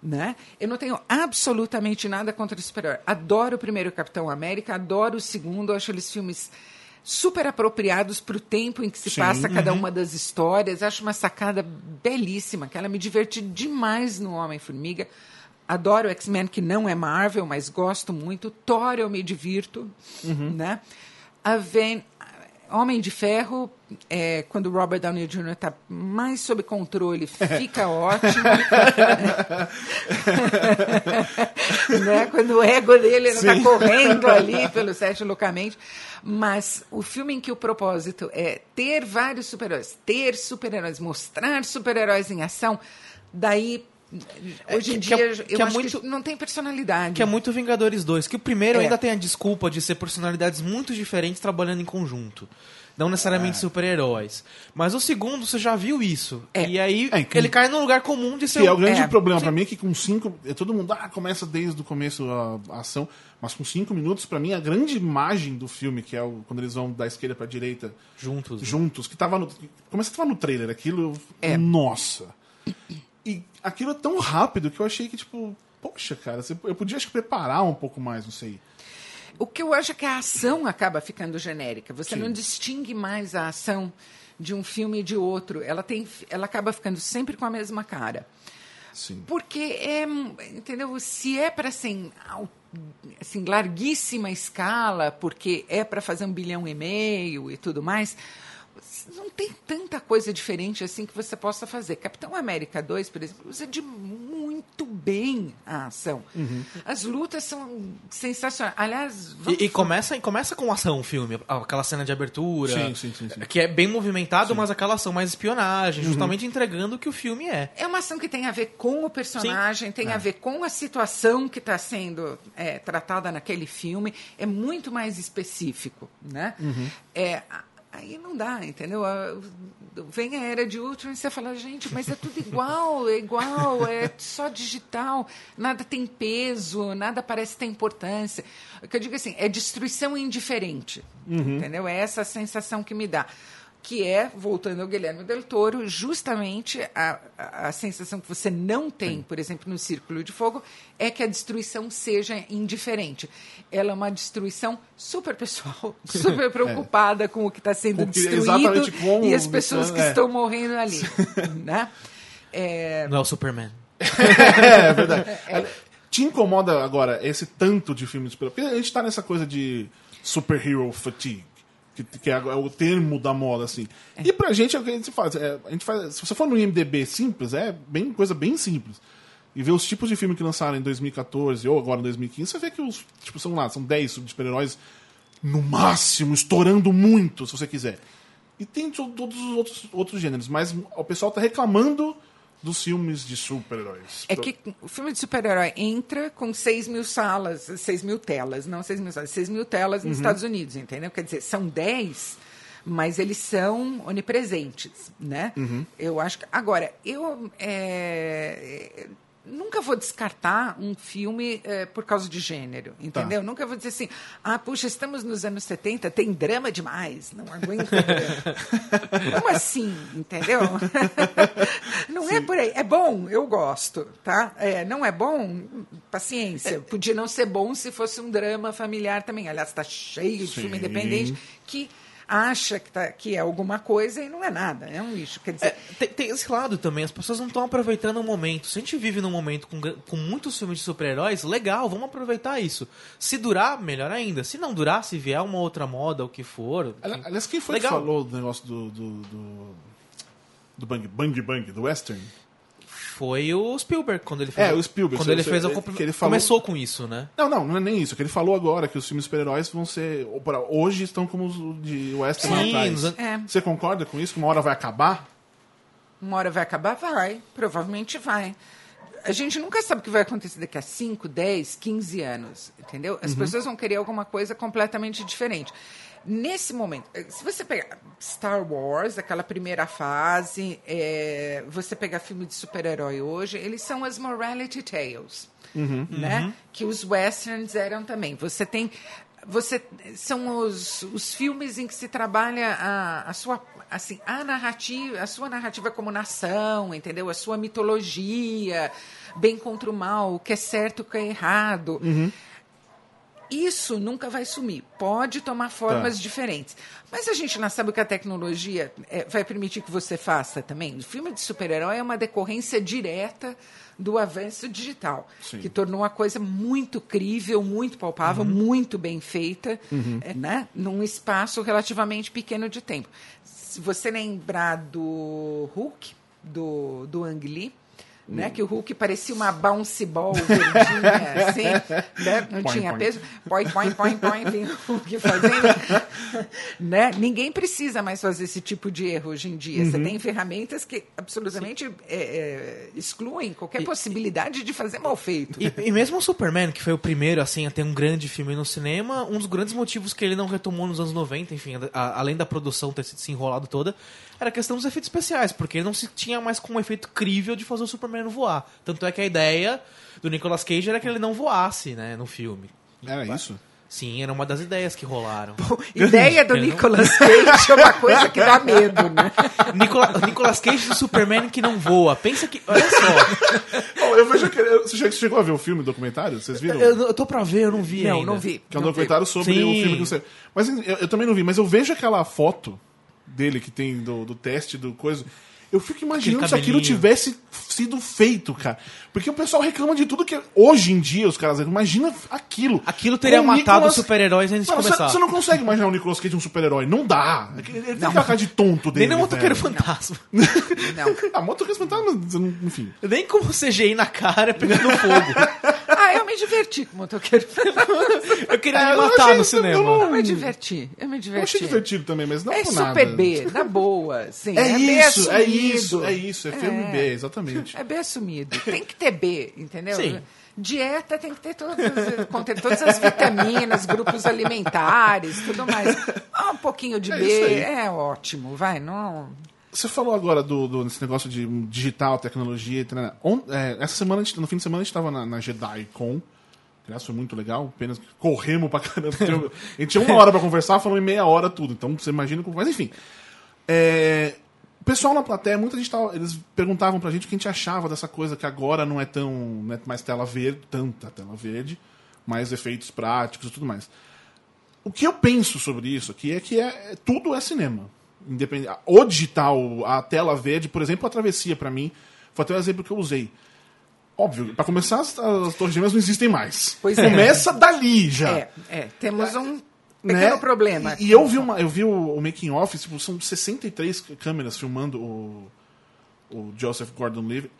Né? Eu não tenho absolutamente nada contra o super-herói. Adoro o primeiro Capitão América, adoro o segundo, acho eles filmes super apropriados para o tempo em que se Sim, passa cada uma das histórias. Acho uma sacada belíssima, que ela me diverti demais no Homem-Formiga. Adoro X-Men, que não é Marvel, mas gosto muito. Thor eu me divirto, né? Aven... Homem de Ferro, é, quando o Robert Downey Jr. está mais sob controle, fica ótimo. né? Quando o ego dele está correndo ali pelo set loucamente. Mas o filme em que o propósito é ter vários super-heróis, ter super-heróis, mostrar super-heróis em ação, daí. Hoje em que- que dia, é- eu que é muito- que não tem personalidade. Que é muito Vingadores 2. Que o primeiro É. ainda tem a desculpa de ser personalidades muito diferentes trabalhando em conjunto. Não necessariamente super-heróis. Mas o segundo, você já viu isso. É. E aí, É, que- ele cai num lugar comum de ser Que é um- o grande é, problema pra mim é que com cinco. é, Todo mundo ah, começa desde o começo a, a ação, mas com cinco minutos, pra mim, a grande imagem do filme, que é o, quando eles vão da esquerda pra direita juntos. juntos, que tava no. que Começa a tava no trailer, aquilo. É. Nossa! E aquilo é tão rápido que eu achei que, tipo, poxa, cara, eu podia acho que preparar um pouco mais, não sei. O que eu acho é que a ação acaba ficando genérica. Você Sim. não distingue mais a ação de um filme e de outro. Ela, tem, ela acaba ficando sempre com a mesma cara. Sim. Porque é, entendeu? Se é para assim, au- assim, larguíssima escala, porque é para fazer um bilhão e meio e tudo mais, não tem tanta coisa diferente assim que você possa fazer. Capitão América 2, por exemplo, usa de muito bem a ação. As lutas são sensacionais. Aliás, vamos E, e começa, e começa com ação o filme, aquela cena de abertura. Sim, sim, sim, sim. Que é bem movimentado, mas aquela ação mais espionagem, justamente entregando o que o filme é. É uma ação que tem a ver com o personagem, tem a ver com a situação que está sendo é, tratada naquele filme. É muito mais específico, né? É, a- aí não dá, entendeu? A- Vem a era de Ultron e você fala, gente, mas é tudo igual, é igual, é só digital, nada tem peso, nada parece ter importância. O que eu digo assim, é destruição indiferente, entendeu? É essa a sensação que me dá que é, voltando ao Guilherme Del Toro, justamente a, a, a sensação que você não tem, por exemplo, no Círculo de Fogo, é que a destruição seja indiferente. Ela é uma destruição super pessoal, super preocupada com o que está sendo Com o que- destruído exatamente como e as pessoas que é. estão morrendo ali. né? É, Não é o Superman. É, é verdade. Te incomoda agora esse tanto de filme de super Porque a gente tá nessa coisa de superhero fatigue. Que, que é o termo da moda, assim. E pra gente é o que a gente faz. é, a gente faz se você for no IMDB simples, é bem, coisa bem simples. E ver os tipos de filme que lançaram em 2014 ou agora em 2015, você vê que os, tipo, são lá, são 10 super-heróis no máximo, estourando muito, se você quiser. E tem to- todos os outros, outros gêneros, mas o pessoal tá reclamando dos filmes de super-heróis. É que o filme de super-herói entra com 6 mil salas, 6 mil telas, não 6 mil salas, 6 mil telas Uhum. nos Estados Unidos, entendeu? Quer dizer, são 10, mas eles são onipresentes, né? Uhum. Eu acho que. Agora, eu. é, Nunca vou descartar um filme é, por causa de gênero, Tá. entendeu? Nunca vou dizer assim, ah, puxa, estamos nos anos 70, tem drama demais, não aguento. Como assim, entendeu? não é por aí. É bom, eu gosto, tá? É, não é bom, paciência. Podia não ser bom se fosse um drama familiar também. Aliás, está cheio de filme Sim. independente que acha que, tá, que é alguma coisa e não é nada, é um lixo. Quer dizer, É, tem, tem esse lado também, as pessoas não estão aproveitando o momento. Se a gente vive num momento com, com muitos filmes de super-heróis, legal, vamos aproveitar isso. Se durar, melhor ainda. Se não durar, se vier uma outra moda, o que for. Aliás, quem foi Legal. que falou do negócio do. do, do, do Bang Bang Bang, do Western? Foi o Spielberg quando ele fez. É, o- Spielberg, Quando ele fez o. ele- comp- que ele falou- Começou com isso, né? Não, não, não é nem isso. Que ele falou agora que os filmes super-heróis vão ser. Hoje estão como os de Western Sim, atrás. É. Você concorda com isso? Que uma hora vai acabar? Uma hora vai acabar? Vai. Provavelmente vai. A gente nunca sabe o que vai acontecer daqui a 5, 10, 15 anos, entendeu? As pessoas vão querer alguma coisa completamente diferente. Nesse momento, eh, se você pegar Star Wars, aquela primeira fase, eh, você pegar filme de super-herói hoje, eles são as morality tales, né? Que os westerns eram também. Você tem você são os, os filmes em que se trabalha a, a sua assim a narrativa a sua narrativa como nação entendeu? A sua mitologia bem contra o mal o que é certo o que é errado isso nunca vai sumir. Pode tomar formas Tá. diferentes. Mas a gente não sabe o que a tecnologia eh, vai permitir que você faça também. O filme de super-herói é uma decorrência direta do avanço digital, Sim. que tornou a coisa muito crível, muito palpável, muito bem feita, eh, né? num espaço relativamente pequeno de tempo. Se você lembrar do Hulk, do, do Ang Lee, né? Que o Hulk parecia uma bouncy ball verdinha, assim, né? Não Põe, tinha põe. peso. Põe, põe, põe, põe, vem o Hulk fazendo. né? Ninguém precisa mais fazer esse tipo de erro hoje em dia. Uhum. Você tem ferramentas que absolutamente é, é, excluem qualquer possibilidade de fazer mal feito. E, e mesmo o Superman, que foi o primeiro assim a ter um grande filme no cinema, um dos grandes motivos que ele não retomou nos anos 90, enfim, a- além da produção ter se se enrolado toda, era a questão dos efeitos especiais, porque ele não se tinha mais com um efeito crível de fazer o Superman voar. Tanto é que a ideia do Nicolas Cage era que ele não voasse, né, no filme. Era isso? Sim, era uma das ideias que rolaram. Ideia do não- Nicolas Cage é uma coisa que dá medo, né? Nicola, Nicolas Cage do Superman que não voa. Pensa que. Olha só. Bom, eu vejo que. Você che- chegou a ver o filme, o documentário? Vocês viram? Eu, eu tô pra ver, eu não vi Não, ainda. não vi. Que é um não vi. documentário sobre Sim. o filme que você. Mas eu, eu também não vi, mas eu vejo aquela foto dele que tem do, do teste do coisa. Eu fico imaginando se aquilo tivesse sido feito, cara. Porque o pessoal reclama de tudo que. Hoje em dia, os caras. Imagina aquilo. Aquilo teria Com o matado Nicolas- os super-heróis antes de começar. você não consegue imaginar o Nicolas Cage um super-herói. Não dá. Ele tem aquela cara de tonto dele. Nem no motoqueiro fantasma. Não. Ah, motoqueiro fantasma, enfim. Nem como CGI na cara pegando fogo. Eu diverti com o motoqueiro. Eu queria É, me eu matar no cinema. eu não- Eu me diverti. Eu me Eu diverti. achei divertido também, mas não É por super nada. B, na boa. Sim, É, bem isso, é isso, é isso, é filme É. B, exatamente. É bem assumido. Tem que ter B, entendeu? Sim. Dieta tem que ter todas as, conter todas as vitaminas, grupos alimentares, tudo mais. Um pouquinho de É B é ótimo, vai. Não, Você falou agora do, do- desse negócio de digital, tecnologia. On- é, essa semana, gente- no fim de semana, a gente estava na, na JediCon. Aliás, foi muito legal. Apenas corremos pra caramba. A gente tinha uma hora pra conversar, falando em meia hora tudo. Então você imagina como. Mas enfim. É, o pessoal na plateia, muita gente tava, eles perguntavam pra gente o que a gente achava dessa coisa que agora não é tão. não é mais tela verde, tanta tela verde, mais efeitos práticos e tudo mais. O que eu penso sobre isso aqui é que é, tudo é cinema. Independente, o digital, a tela verde, por exemplo, a travessia pra mim, foi até o exemplo que eu usei. Óbvio, pra começar, as, as torres gêmeas não existem mais. Pois é. Começa dali já. é, é, temos um né? pequeno problema. E, e eu vi, uma, eu vi o, o making off, tipo, são 63 câmeras filmando o, o Joseph Gordon-Levitt.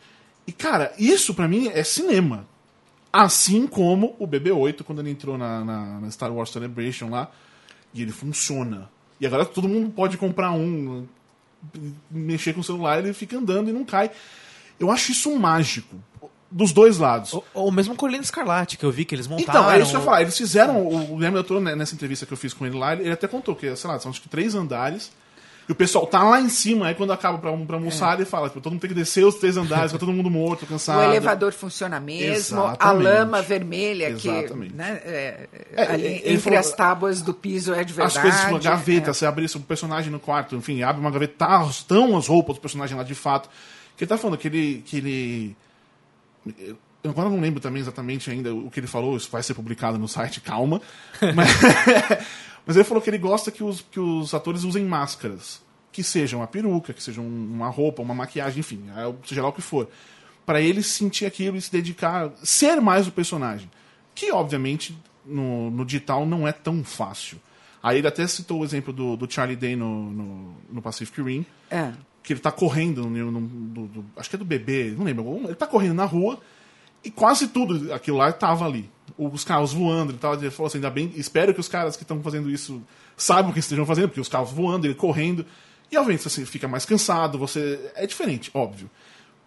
E cara, isso pra mim é cinema. Assim como o BB-8 quando ele entrou na, na- na Star Wars Celebration lá, e ele funciona. E agora todo mundo pode comprar um, mexer com o celular, ele fica andando e não cai. Eu acho isso mágico. Dos dois lados. Ou, ou mesmo Colina Escarlate, que eu vi que eles montaram. Então, é isso que eu ia falar. Eles fizeram. O Guilherme Del Toro, nessa entrevista que eu fiz com ele lá, ele até contou que, sei lá, são acho que três andares. E o pessoal tá lá em cima, aí quando acaba pra, pra almoçar, ele fala, tipo, todo mundo tem que descer os três andares, fica todo mundo morto, cansado. O elevador funciona mesmo, a Exatamente. lama vermelha que Exatamente. né, é, É, ali ele entre falou- as tábuas do piso é de verdade. As coisas, tipo, uma gaveta, é. você abre isso, um personagem no quarto, enfim, abre uma gaveta, tá, estão as roupas do personagem lá de fato. Que ele tá falando que ele. Que ele eu agora não lembro também exatamente ainda o que ele falou, isso vai ser publicado no site, calma. Mas, mas ele falou que ele gosta que os, que os atores usem máscaras. Que sejam uma peruca, que sejam uma roupa, uma maquiagem, enfim, é, seja lá o que for. Pra ele sentir aquilo e se dedicar, ser mais o personagem. Que, obviamente, no, no digital não é tão fácil. Aí ele até citou o exemplo do, do Charlie Day no, no, no Pacific Rim É. que ele tá correndo, no, no- do- do- acho que é do bebê, não lembro. Ele tá correndo na rua e quase tudo aquilo lá tava ali. Os carros voando, ele, tava, ele falou assim, ainda bem, espero que os caras que estão fazendo isso saibam o que estejam fazendo, porque os carros voando, ele correndo. E obviamente você fica mais cansado, você. É diferente, óbvio.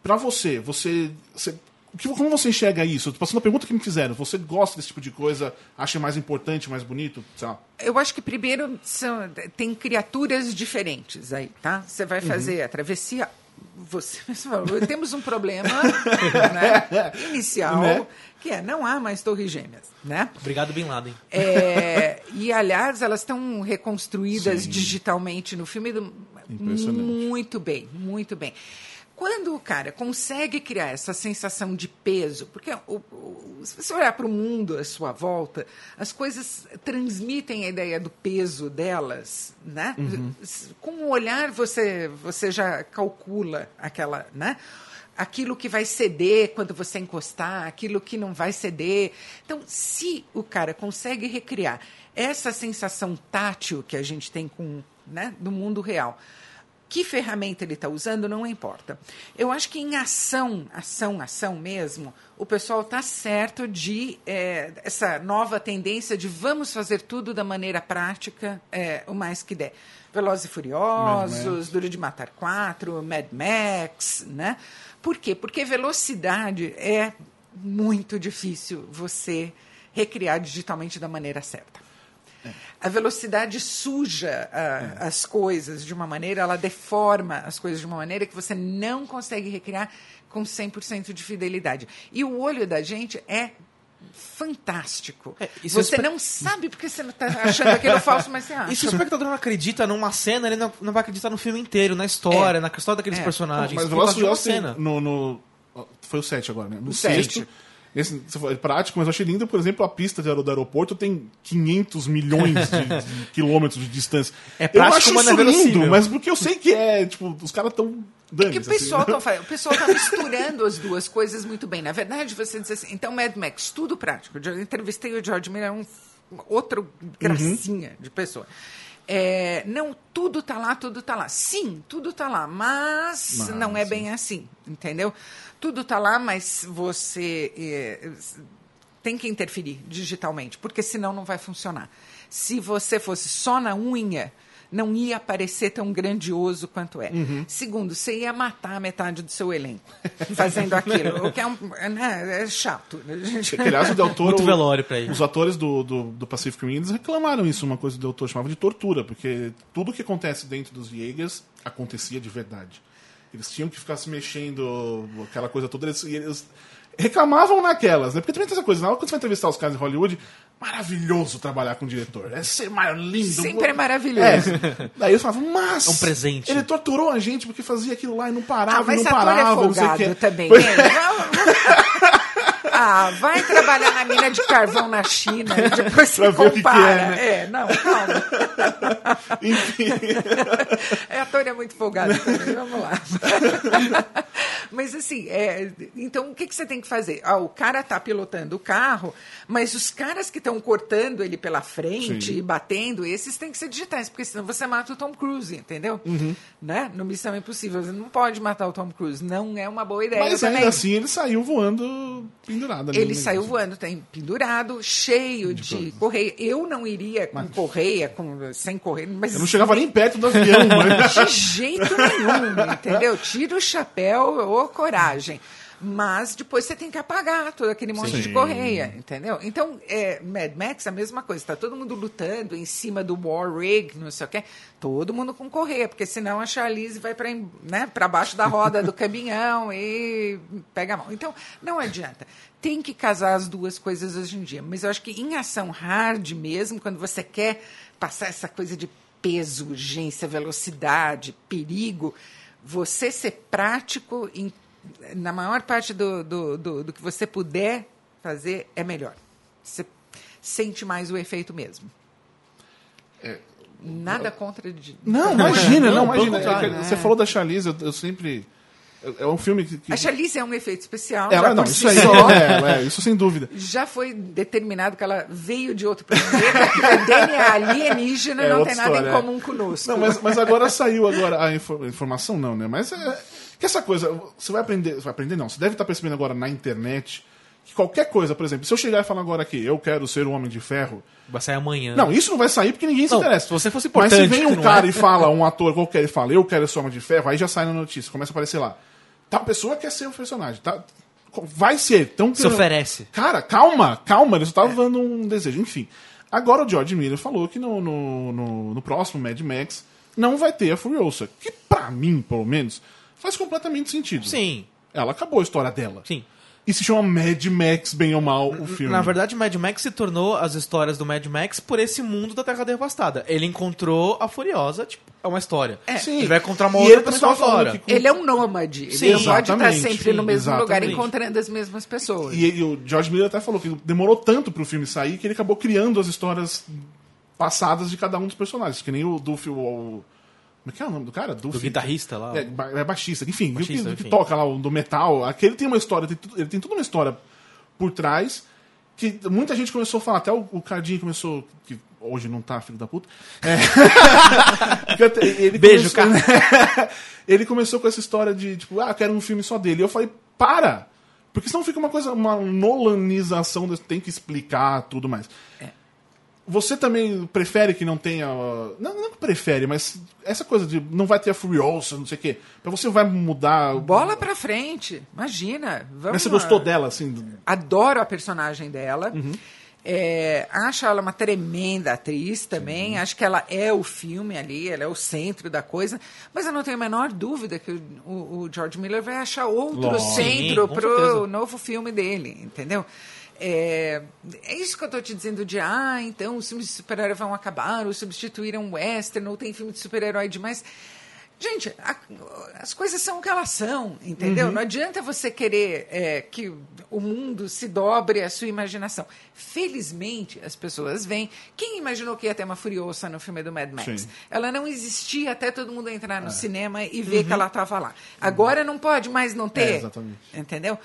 Pra você, você. você como você enxerga isso? Eu tô passando a pergunta que me fizeram. Você gosta desse tipo de coisa? Acha mais importante, mais bonito? Sei lá. Eu acho que primeiro são, tem criaturas diferentes aí, tá? Você Uhum. vai fazer a travessia. Você mesmo falou, temos um problema né, inicial, Né? Que é não há mais torres gêmeas, né? Obrigado, Bin Laden. É, e, aliás, elas estão reconstruídas Sim. digitalmente no filme do- muito bem, muito bem. Quando o cara consegue criar essa sensação de peso, porque o- o- se você olhar para o mundo à sua volta, as coisas transmitem a ideia do peso delas, né? Com o olhar você, você já calcula aquela, né? Aquilo que vai ceder quando você encostar, aquilo que não vai ceder. Então, se o cara consegue recriar essa sensação tátil que a gente tem com, né, do mundo real, que ferramenta ele está usando não importa. Eu acho que em ação, ação, ação mesmo, o pessoal está certo de é, essa nova tendência de vamos fazer tudo da maneira prática é, o mais que der. Velozes e Furiosos, Duro de Matar 4, Mad Max, né? Por quê? Porque velocidade é muito difícil você recriar digitalmente da maneira certa. A velocidade suja ah, as coisas de uma maneira, ela deforma as coisas de uma maneira que você não consegue recriar com 100% de fidelidade. E o olho da gente é fantástico. É, você espe... não sabe porque você está achando aquilo falso, mas você acha. E se o espectador não acredita numa cena, ele não, não vai acreditar no filme inteiro, na história, é. na história daqueles é. personagens. Mas o Velocity é cena. No, no, Foi o 7 agora, né? No 7 esse é prático, mas eu achei lindo, por exemplo, a pista do aeroporto tem 500 milhões de, de quilômetros de distância. É prático, eu acho isso lindo, mas porque eu sei que é, tipo, os caras estão é que o assim, pessoal assim, tá, o pessoal tá misturando as duas coisas muito bem. Na verdade, você diz assim, então Mad Max, tudo prático. Eu entrevistei o George Miller, um outro gracinha uhum. de pessoa. É, não, tudo tá lá, tudo tá lá. Sim, tudo tá lá, mas, mas não é sim. bem assim, entendeu? Tudo tá lá, mas você é, tem que interferir digitalmente, porque senão não vai funcionar. Se você fosse só na unha, não ia parecer tão grandioso quanto é. Uhum. Segundo, você ia matar metade do seu elenco fazendo aquilo, o que é, um, né, é chato. Gente- Que, aliás, o Del Toro, Muito velório pra ir. Os atores do, do, do Pacific Rim, reclamaram isso, uma coisa que o Del Toro chamava de tortura, porque tudo que acontece dentro dos Jaegers acontecia de verdade. Eles tinham que ficar se mexendo, aquela coisa toda, eles, e eles reclamavam naquelas, né? Porque também tem essa coisa, na hora que você vai entrevistar os caras em Hollywood, maravilhoso trabalhar com o diretor. É ser mais lindo. Sempre é maravilhoso. É. Daí eles falavam, mas. É um presente. Ele torturou a gente porque fazia aquilo lá e não parava, Ah, mas e não ator parava, é não sei o folgado quê. também. Pois- né? ah, vai trabalhar na mina de carvão na China e depois você o que que compara. é, né? É, não, calma. Enfim. É, ator é muito folgado também, vamos lá. Mas assim, é, então o que, que você tem que fazer? Ah, o cara tá pilotando o carro, mas os caras que estão cortando ele pela frente Sim. e batendo, esses têm que ser digitais, porque senão você mata o Tom Cruise, entendeu? Uhum. Né? No Missão Impossível, você não pode matar o Tom Cruise, não é uma boa ideia Mas também. ainda assim ele saiu voando pendurado ali Ele saiu voando, tem pendurado, cheio de, correia. Eu não iria com correia, com, sem correia, mas Eu não chegava nem perto do avião, mas... de jeito nenhum, entendeu? Tira o chapéu ou coragem. Mas depois você tem que apagar todo aquele monte de Sim. correia, entendeu? Então, é, Mad Max, a mesma coisa. Está todo mundo lutando em cima do War Rig, não sei o quê. Todo mundo com correia, porque senão a Charlize vai para né, pra baixo da roda do caminhão e pega a mão. Então, não adianta. Tem que casar as duas coisas hoje em dia. Mas eu acho que em ação hard mesmo, quando você quer passar essa coisa de peso, urgência, velocidade, perigo, você ser prático em- na maior parte do, do, do, do que você puder fazer é melhor. Você sente mais o efeito mesmo. Nada contra de. Não, imagina, Não, não, imagina. É? Você falou da Charlize, eu, eu sempre... É um filme que... que- A Charlize é um efeito especial. É, já não, isso aí, só. é, é, isso sem dúvida. Já foi determinado que ela veio de outro planeta, que a Dani é alienígena, É não tem nada história, em é. comum conosco. Não, mas, mas agora saiu agora a infor- informação, não, né? Mas é, que essa coisa, você vai aprender, vai aprender não, você deve estar percebendo agora na internet que qualquer coisa, por exemplo, se eu chegar e falar agora aqui, eu quero ser um Homem de Ferro, Vai sair amanhã. não, isso não vai sair porque ninguém se Não, interessa. se você fosse Mas se importante, vem um cara é. e fala, um ator qualquer, e fala, eu quero ser Homem de Ferro, aí já sai na notícia, começa a aparecer lá. Tal pessoa quer ser o personagem, tá? Vai ser. Então, Se oferece. Cara, calma, calma, ele só tava dando um desejo. Enfim. Agora o George Miller falou que no, no, no, no próximo Mad Max não vai ter a Furiosa. Que pra mim, pelo menos, faz completamente sentido. Sim, Ela acabou a história dela. sim. E se chama Mad Max, bem ou mal, o filme. Na verdade, Mad Max se tornou as histórias do Mad Max por esse mundo da Terra Devastada. Ele encontrou a Furiosa, tipo, é uma história. Sim. Ele vai encontrar uma E outra ele também pessoa fora. com- Ele é um nômade. Ele Sim, não pode estar sempre no mesmo lugar exatamente. encontrando as mesmas pessoas. E, e o George Miller até falou que demorou tanto pro filme sair que ele acabou criando as histórias passadas de cada um dos personagens. Que nem o Duffy, o. o- como é que é o nome do cara? Do Duffy. guitarrista lá. É, ba- é baixista, enfim, Baixista, o que, o que enfim. toca lá, o do metal, aquele tem uma história, tem ele tem toda uma história por trás que muita gente começou a falar, até o, o Cardinho começou, que hoje não tá, filho da puta. É. Ele Beijo, começou, ele começou com essa história de, tipo, ah, quero um filme só dele. E eu falei, para! Porque senão fica uma coisa, uma nolanização, tem que explicar tudo mais. Você também prefere que não tenha. Não, não prefere, mas essa coisa de não vai ter a Furiosa, não sei o quê. Pra você vai mudar. Bola pra frente. Imagina. Vamos Mas você lá. gostou dela, assim? do- Adoro a personagem dela. Uhum. É, acho ela uma tremenda atriz também. Acho que ela é o filme ali, ela é o centro da coisa. Mas eu não tenho a menor dúvida que o, o- o George Miller vai achar outro Lógico. centro Sim, pro certeza. novo filme dele, entendeu? É, é isso que eu tô te dizendo de, ah, então os filmes de super-herói vão acabar, ou substituíram o western, ou tem filme de super-herói demais. Gente, a- as coisas são o que elas são, entendeu? Uhum. Não adianta você querer é, que o mundo se dobre à sua imaginação. Felizmente, as pessoas vêm. Quem imaginou que ia ter uma Furiosa no filme do Mad Max? Sim. Ela não existia até todo mundo entrar no É. cinema e ver que ela estava lá. Agora não pode mais não ter. Uhum. É, exatamente. Entendeu?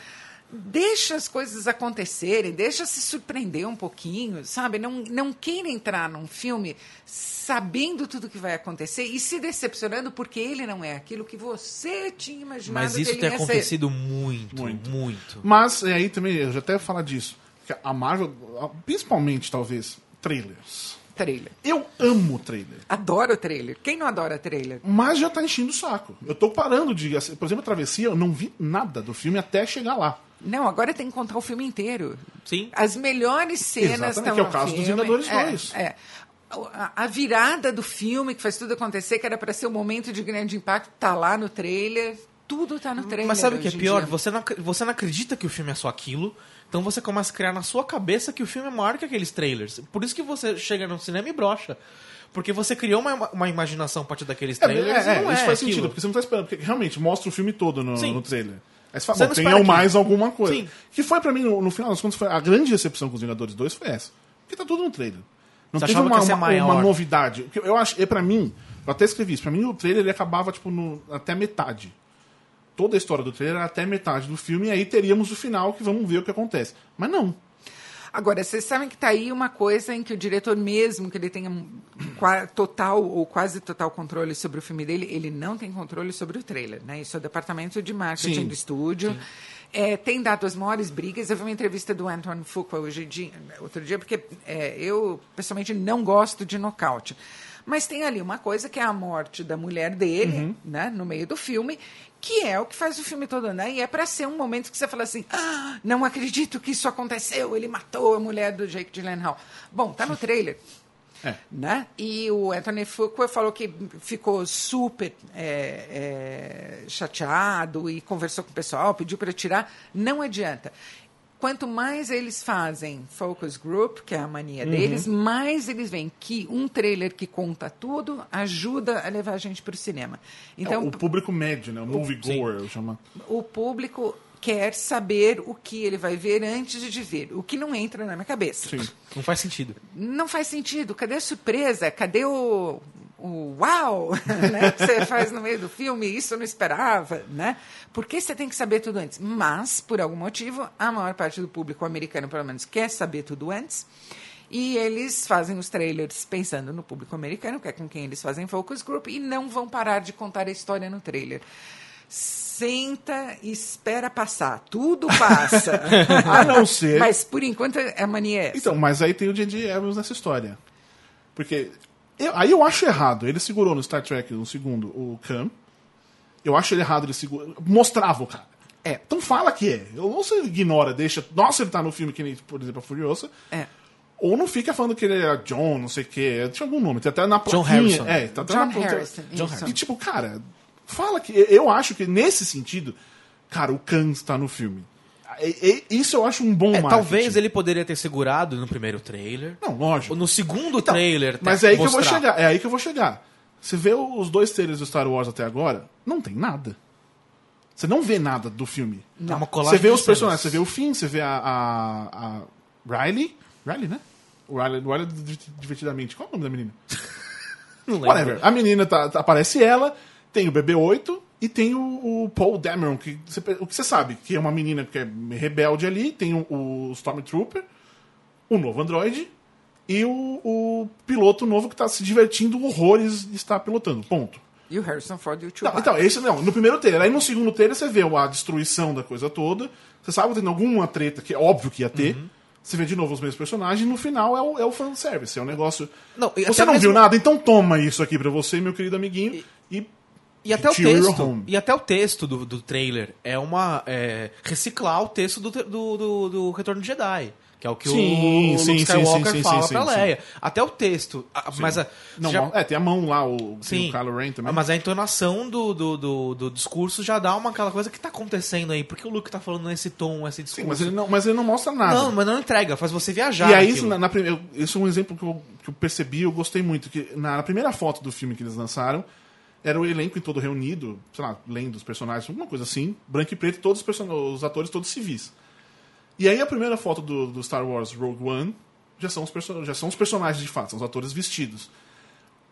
Deixa as coisas acontecerem, deixa se surpreender um pouquinho, sabe? Não, não queira entrar num filme sabendo tudo que vai acontecer e se decepcionando porque ele não é aquilo que você tinha imaginado Mas que isso ele tem ia ser. acontecido muito, Muito. muito. Mas é, aí também, eu já até ia falar disso. que A Marvel, principalmente talvez, trailers. Trailer. Eu amo trailer. Adoro trailer. Quem não adora trailer? Mas já tá enchendo o saco. Eu tô parando de. Por exemplo, a travessia, eu não vi nada do filme até chegar lá. Não, agora tem que contar o filme inteiro. Sim. As melhores cenas Exatamente, que é o no caso dos filme. Vingadores é, 2. É. A, a virada do filme, que faz tudo acontecer, que era para ser um momento de grande impacto, tá lá no trailer. Tudo tá no trailer. Mas sabe o que é pior? dia. Você não, você não acredita que o filme é só aquilo, então você começa a criar na sua cabeça que o filme é maior que aqueles trailers. Por isso que você chega no cinema e brocha. Porque você criou uma, uma imaginação a partir daqueles É, trailers é, e não é isso faz aquilo. sentido, porque você não tá esperando. Porque realmente mostra o filme todo no, Sim. no trailer. Aí você fala, Você que- mais alguma coisa. Sim. Que foi pra mim, no, no final das contas, foi a grande decepção com os Vingadores 2 foi essa. Porque tá tudo no trailer. Não Você teve uma, uma, uma novidade. Eu acho, é pra mim, eu até escrevi isso, pra mim o trailer ele acabava tipo no, até metade. Toda a história do trailer era até metade do filme, e aí teríamos o final que vamos ver o que acontece. Mas não. Agora, vocês sabem que tá aí uma coisa em que o diretor, mesmo que ele tenha um total ou quase total controle sobre o filme dele, ele não tem controle sobre o trailer, né? Isso é o departamento de marketing Sim, do estúdio. É, tem dado as maiores brigas. Eu vi uma entrevista do Anton Fuqua hoje, outro dia, porque é, eu, pessoalmente, não gosto de nocaute. Mas tem ali uma coisa que é a morte da mulher dele, né, no meio do filme, que é o que faz o filme todo andar. E é para ser um momento que você fala assim: ah, não acredito que isso aconteceu, ele matou a mulher do Jake Gyllenhaal. Bom, tá no trailer. É. Né? E o Anthony Fuqua falou que ficou super é, é, chateado e conversou com o pessoal, pediu para tirar. Não adianta. Quanto mais eles fazem focus group, que é a mania Uhum. deles, mais eles veem que um trailer que conta tudo ajuda a levar a gente para o cinema. Então, Então, o público médio, né? O moviegoer, eu chamo. o público quer saber o que ele vai ver antes de ver, o que não entra na minha cabeça. Sim. Não faz sentido. Não faz sentido. Cadê a surpresa? Cadê o, o uau né, que você faz no meio do filme? Isso eu não esperava, né? Por que você tem que saber tudo antes? Mas, por algum motivo, a maior parte do público americano, pelo menos, quer saber tudo antes. E eles fazem os trailers pensando no público americano, que é com quem eles fazem focus group, e não vão parar de contar a história no trailer. senta e espera passar. Tudo passa. A não ser. Mas por enquanto a mania é essa. Então, mas aí tem o J.J. Abrams nessa história. Porque. Eu- aí eu acho errado. Ele segurou no Star Trek, no segundo, o Khan. Eu acho ele errado, ele segura. Mostrava o cara. É. Então fala que é. Ou você ignora, deixa. Nossa, ele tá no filme que nem, por exemplo, a Furiosa. É. Ou não fica falando que ele é John, não sei o quê. Tinha algum nome. Tem até na John plaquinha. Harrison. É, tá até John na Harrison. John. Harrison. E tipo, cara, fala que. Eu acho que nesse sentido, cara, o Khan está no filme. Isso eu acho um bom É, marketing. talvez ele poderia ter segurado no primeiro trailer. Não, lógico. Ou no segundo Então, trailer. Mas é aí que eu vou mostrar. chegar. É aí que eu vou chegar. Você vê os dois trailers do Star Wars até agora, não tem nada. Você não vê nada do filme. É uma Você colagem vê de os personagens, você vê o Finn, você vê a, a, a Riley. Riley, né? O Riley, o Riley Diverti- divertidamente. Qual é o nome da menina? Não lembro. Whatever. A menina tá, tá- aparece ela, tem o BB-8 e tem o, o Paul Dameron, que você, o que você sabe, que é uma menina que é rebelde ali, tem o, o Stormtrooper, o novo androide e o, o piloto novo que tá se divertindo horrores de estar pilotando. Ponto. E o Harrison Ford e o Não, Chewbacca. então, esse não, no primeiro trailer. Aí no segundo trailer você vê a destruição da coisa toda. Você sabe tem alguma treta que é óbvio que ia ter. Você vê de novo os mesmos personagens no final é o, é o fanservice. É um negócio. Não, você não mesmo- viu nada? Então toma isso aqui pra você, meu querido amiguinho. E. E até o texto. E até o texto do, do trailer é uma. é, reciclar o texto do, do, do, do Retorno de Jedi. Que é o que Sim, o sim, Luke Skywalker sim, fala sim, pra Leia. Até o texto. Mas a, Não, já- é, tem a mão lá, o, Sim, o Kylo Ren também. mas a entonação do, do, do, do discurso já dá uma aquela coisa que tá acontecendo aí. Por que o Luke tá falando nesse tom, esse discurso? Sim, mas ele, não, mas ele não mostra nada. Não, mas não entrega, faz você viajar. E aí, isso, na, na prime- eu- isso é um exemplo que eu, que eu percebi eu gostei muito. Que na, na primeira foto do filme que eles lançaram, era o elenco todo reunido, sei lá, lendo os personagens, alguma coisa assim, branco e preto, todos os, os atores todos civis. E aí a primeira foto do, do Star Wars Rogue One já são, os já são os personagens de fato, são os atores vestidos.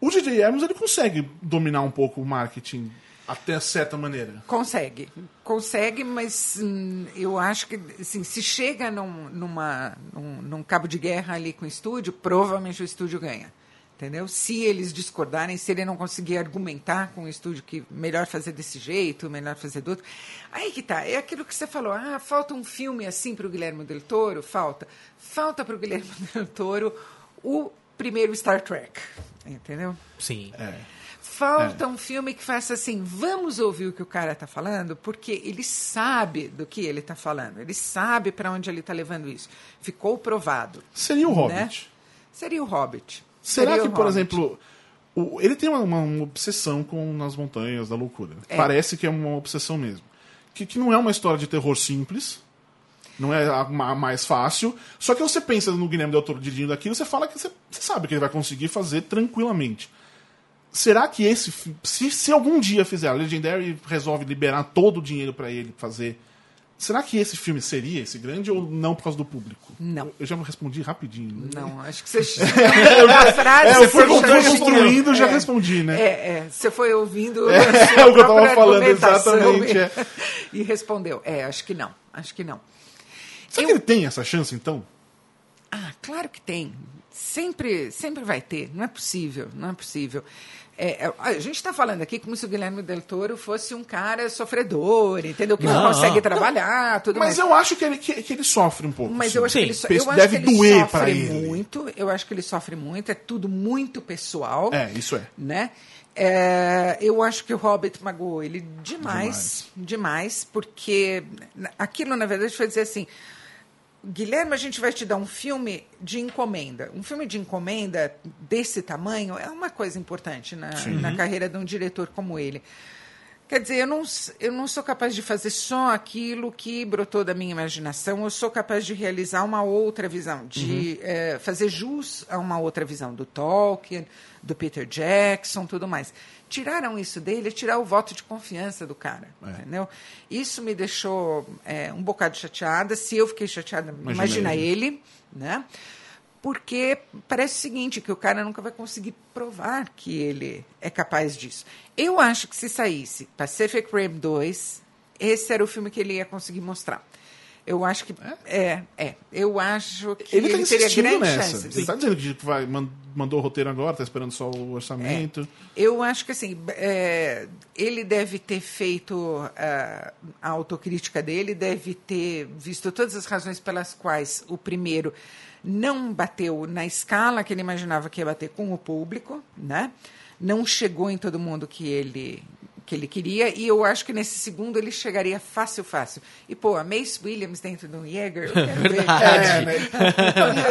O J.J. Abrams ele consegue dominar um pouco o marketing até certa maneira. Consegue. Consegue, mas hum, eu acho que assim, se chega num, numa, num, num cabo de guerra ali com o estúdio, provavelmente o estúdio ganha. Entendeu? Se eles discordarem, se ele não conseguir argumentar com o estúdio que melhor fazer desse jeito, melhor fazer do outro. Aí que tá, é aquilo que você falou. Ah, falta um filme assim para o Guilherme Del Toro? Falta. Falta para o Guilherme Del Toro o primeiro Star Trek. Entendeu? Sim. É. Falta um filme que faça assim, vamos ouvir o que o cara está falando, porque ele sabe do que ele está falando, ele sabe para onde ele está levando isso. Ficou provado. Seria o né? Hobbit. Seria o Hobbit. Será que, por exemplo, o- ele tem uma, uma- obsessão com Nas Montanhas da Loucura. É. Parece que é uma obsessão mesmo. Que, que não é uma história de terror simples, não é a, a mais fácil. Só que você pensa no Guilherme Del Toro dirigindo aquilo, você fala que você, você sabe que ele vai conseguir fazer tranquilamente. Será que esse. Se, se algum dia fizer, a Legendary resolve liberar todo o dinheiro pra ele fazer. Será que esse filme seria esse grande ou não por causa do público? Não. Eu, eu já respondi rapidinho. Não, acho que você. a frase É, eu fui, já construindo, já é, respondi, né? É, é, você foi ouvindo É, é o que eu tava própria falando, exatamente, E, é. e respondeu. É, acho que não. Acho que não. Será que ele tem essa chance, então? Ah, claro que tem. Sempre, sempre vai ter. Não é possível, não é possível. É, é, a gente está falando aqui como se o Guilherme Del Toro fosse um cara sofredor, entendeu? Que não, Não. consegue trabalhar, tudo Mas mais. eu acho que ele, que, que ele sofre um pouco. Mas sim. eu acho Sim, que ele, so- eu que acho deve que ele doer sofre ele. muito. Eu acho que ele sofre muito. É tudo muito pessoal. É, isso é. né? É, eu acho que o Hobbit magoou ele demais, demais, porque aquilo, na verdade, foi dizer assim: Guilherme, a gente vai te dar um filme de encomenda. Um filme de encomenda desse tamanho é uma coisa importante na, na carreira de um diretor como ele. Quer dizer, eu não, eu não sou capaz de fazer só aquilo que brotou da minha imaginação, eu sou capaz de realizar uma outra visão, de eh, fazer jus a uma outra visão do Tolkien, do Peter Jackson, tudo mais. Tiraram isso dele, é tirar o voto de confiança do cara, entendeu? Isso me deixou eh, um bocado chateada. Se eu fiquei chateada, Imagina imagina ele. ele, né? Porque parece o seguinte, que o cara nunca vai conseguir provar que ele é capaz disso. Eu acho que se saísse Pacific Rim 2, esse era o filme que ele ia conseguir mostrar. Eu acho que. É, é. Eu acho que Ele ele, tá teria insistindo grandes nessa. chances. Ele tá dizendo que vai, man- mandou o roteiro agora, tá esperando só o orçamento. Eu acho que assim, é, ele deve ter feito ah, a autocrítica dele, deve ter visto todas as razões pelas quais o primeiro não bateu na escala que ele imaginava que ia bater com o público, né? Não chegou em todo mundo que ele que ele queria e eu acho que nesse segundo ele chegaria fácil, fácil. E pô, a Mace Williams dentro do Jäger, eu quero ver. É, né?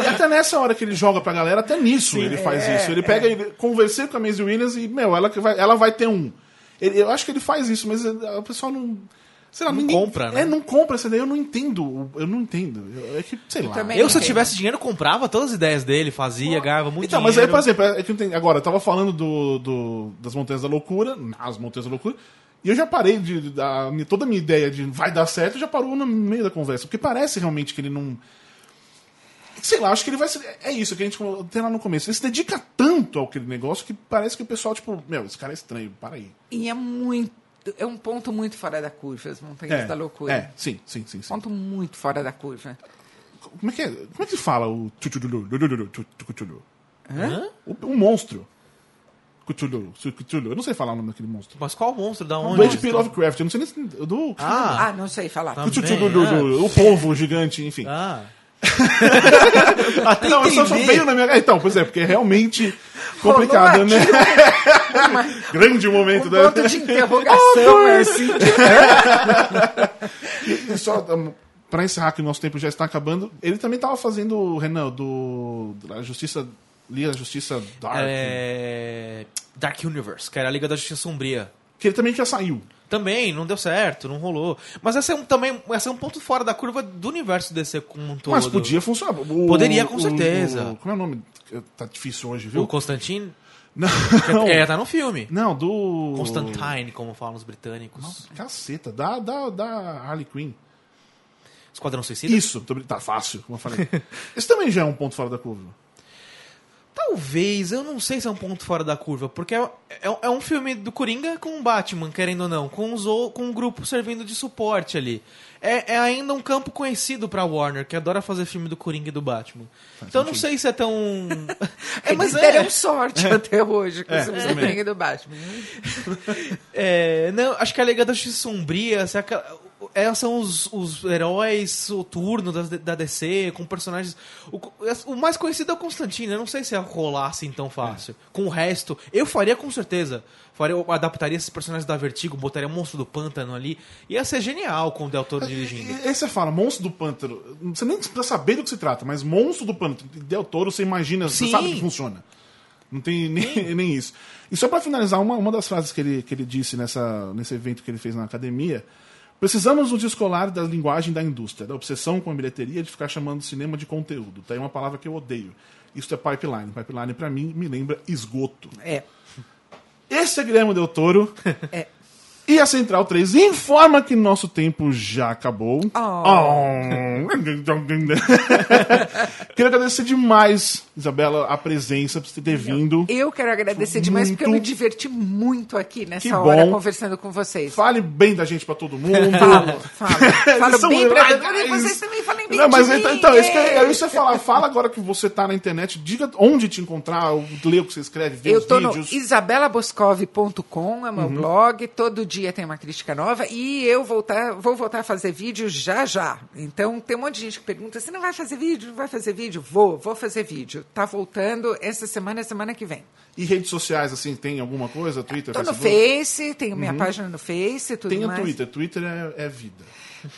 E até nessa hora que ele joga pra galera, até nisso ele faz É, isso. Ele pega, ele, conversei com a Maisie Williams e, meu, ela, que vai, ela vai ter um. Ele- eu acho que ele faz isso, mas eh, o pessoal não. Sei lá, Não ninguém- compra, né? É, não compra essa ideia, eu não entendo. Eu não entendo. Eu- É que, sei lá. também Eu, se eu tivesse dinheiro, comprava todas as ideias dele, fazia, ganhava muito Então, mas aí, dinheiro. por exemplo, é que eu entendi- agora, eu tava falando do, do- das Montanhas da Loucura, as Montanhas da Loucura, e eu já parei de. da- toda a minha ideia de vai dar certo já parou no meio da conversa. Porque parece realmente que ele não. Sei lá, acho que ele vai. É isso que a gente tem lá no começo. Ele se dedica tanto ao aquele negócio que parece que o pessoal, tipo, meu, esse cara é estranho, para aí. E é muito. É um ponto muito fora da curva, as montanhas É, da loucura. é, sim, sim, sim. sim. Ponto muito fora da curva. Como é que é? Como é que se fala o tchutchulu? Hã? O, o monstro. Cthulhu, Cthulhu. Eu não sei falar o nome daquele monstro. Mas qual monstro? Da Do onde? H.P. Lovecraft, eu não sei nem se- do. Ah, Ah, não sei falar. O, também, do- do- o povo gigante, enfim. ah. Até não, só, veio na minha. Então, pois é, porque é realmente complicado, né? Uma- Grande momento um da. ponto de interrogação, é assim. E só pra encerrar que o nosso tempo já está acabando, ele também tava fazendo, Renan, do. da Justiça. Liga da Justiça Dark. É... Dark Universe, que era a Liga da Justiça Sombria. Que ele também já saiu. Também, não deu certo, não rolou. Mas esse é um, também esse é um ponto fora da curva do universo DC como um todo. Mas podia funcionar. O- Poderia, com o- certeza. o- como é o nome? Tá difícil hoje, O viu? Constantine Não. é, tá no filme. Não, do. Constantine, como falam os britânicos. Caceta, da, da, da Harley Quinn. Esquadrão Suicida? Isso, tá fácil, como eu falei. Esse também já é um ponto fora da curva. Talvez, eu não sei se é um ponto fora da curva, porque é, é, é um filme do Coringa com o Batman, querendo ou não, com, os, com um grupo servindo de suporte ali. É, é ainda um campo conhecido pra Warner, que adora fazer filme do Coringa e do Batman. então eu não sei se é tão. é, mas é. deram sorte até hoje com É, esse também. Coringa do Batman. É, não, acho que a Liga da Justiça Sombria se aquela- é, são os, os heróis soturno da, da DC, com personagens. O, o mais conhecido é o Constantino, eu não sei se ia rolar assim tão fácil. Com o resto, eu faria com certeza. Faria, adaptaria esses personagens da Vertigo, botaria Monstro do Pântano ali. Ia ser genial com o Del Toro dirigindo. E- Aí você fala, monstro do pântano. Você nem precisa saber do que se trata, mas monstro do pântano, Del Toro, você imagina, Sim. você sabe que funciona. Não tem nem, nem isso. E só pra finalizar, uma, uma das frases que ele, que ele disse nessa, nesse evento que ele fez na academia. Precisamos nos descolar da linguagem da indústria, da obsessão com a bilheteria de ficar chamando cinema de conteúdo. Tá aí uma palavra que eu odeio. Isso é pipeline. Pipeline, pra mim, me lembra esgoto. É. Esse é Guilherme Del Toro. É. E a Central 3 informa que nosso tempo já acabou. Oh. Queria agradecer demais, Isabela, a presença, por você ter vindo. Eu quero agradecer demais porque eu me diverti muito aqui nessa Que hora bom. conversando com vocês. Fale bem da gente pra todo mundo. Falo, falo. Falo bem pra legais. vocês também falem bem Não, mas então, mim. então isso que é. isso ia falar. Fala agora que você tá na internet, diga onde te encontrar, ler o que você escreve, ver Eu os tô vídeos. no isabelaboscov.com, é Uhum. meu blog, todo dia tem uma crítica nova e eu voltar, vou voltar a fazer vídeo já já. Então tem um monte de gente que pergunta: você não vai fazer vídeo? Não vai fazer vídeo? Vou, vou fazer vídeo. Tá voltando essa semana semana que vem. E redes sociais, assim, tem alguma coisa? Twitter, Tô no Facebook? Face, tenho minha página no Face, tudo Tem o mais. Twitter. Twitter é, é vida.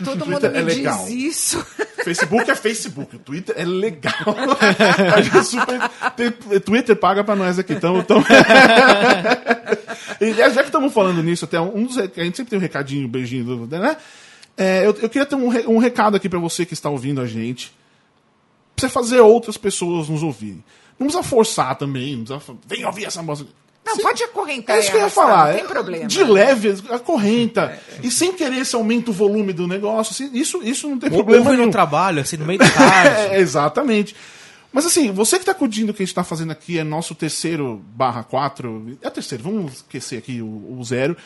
Todo mundo me é diz isso. Facebook é Facebook, o Twitter é legal. A gente super, Twitter paga pra nós aqui, então. e já que estamos falando nisso, até um dos, a gente sempre tem um recadinho, um beijinho, né? É, eu, eu queria ter um, um recado aqui pra você que está ouvindo a gente, pra você fazer outras pessoas nos ouvirem. Não precisa forçar também, não precisa, vem ouvir essa música. Não, Sim. pode acorrentar. É isso que eu ia arrastar, falar. Não tem é, problema. De leve, acorrenta. E sem querer se aumenta o volume do negócio. assim, isso, isso não tem Ou problema ouve no trabalho, assim, no meio da tarde. É, exatamente. Mas assim, você que está curtindo o que a gente está fazendo aqui, é nosso terceiro barra 4. É o terceiro, vamos esquecer aqui o, o zero.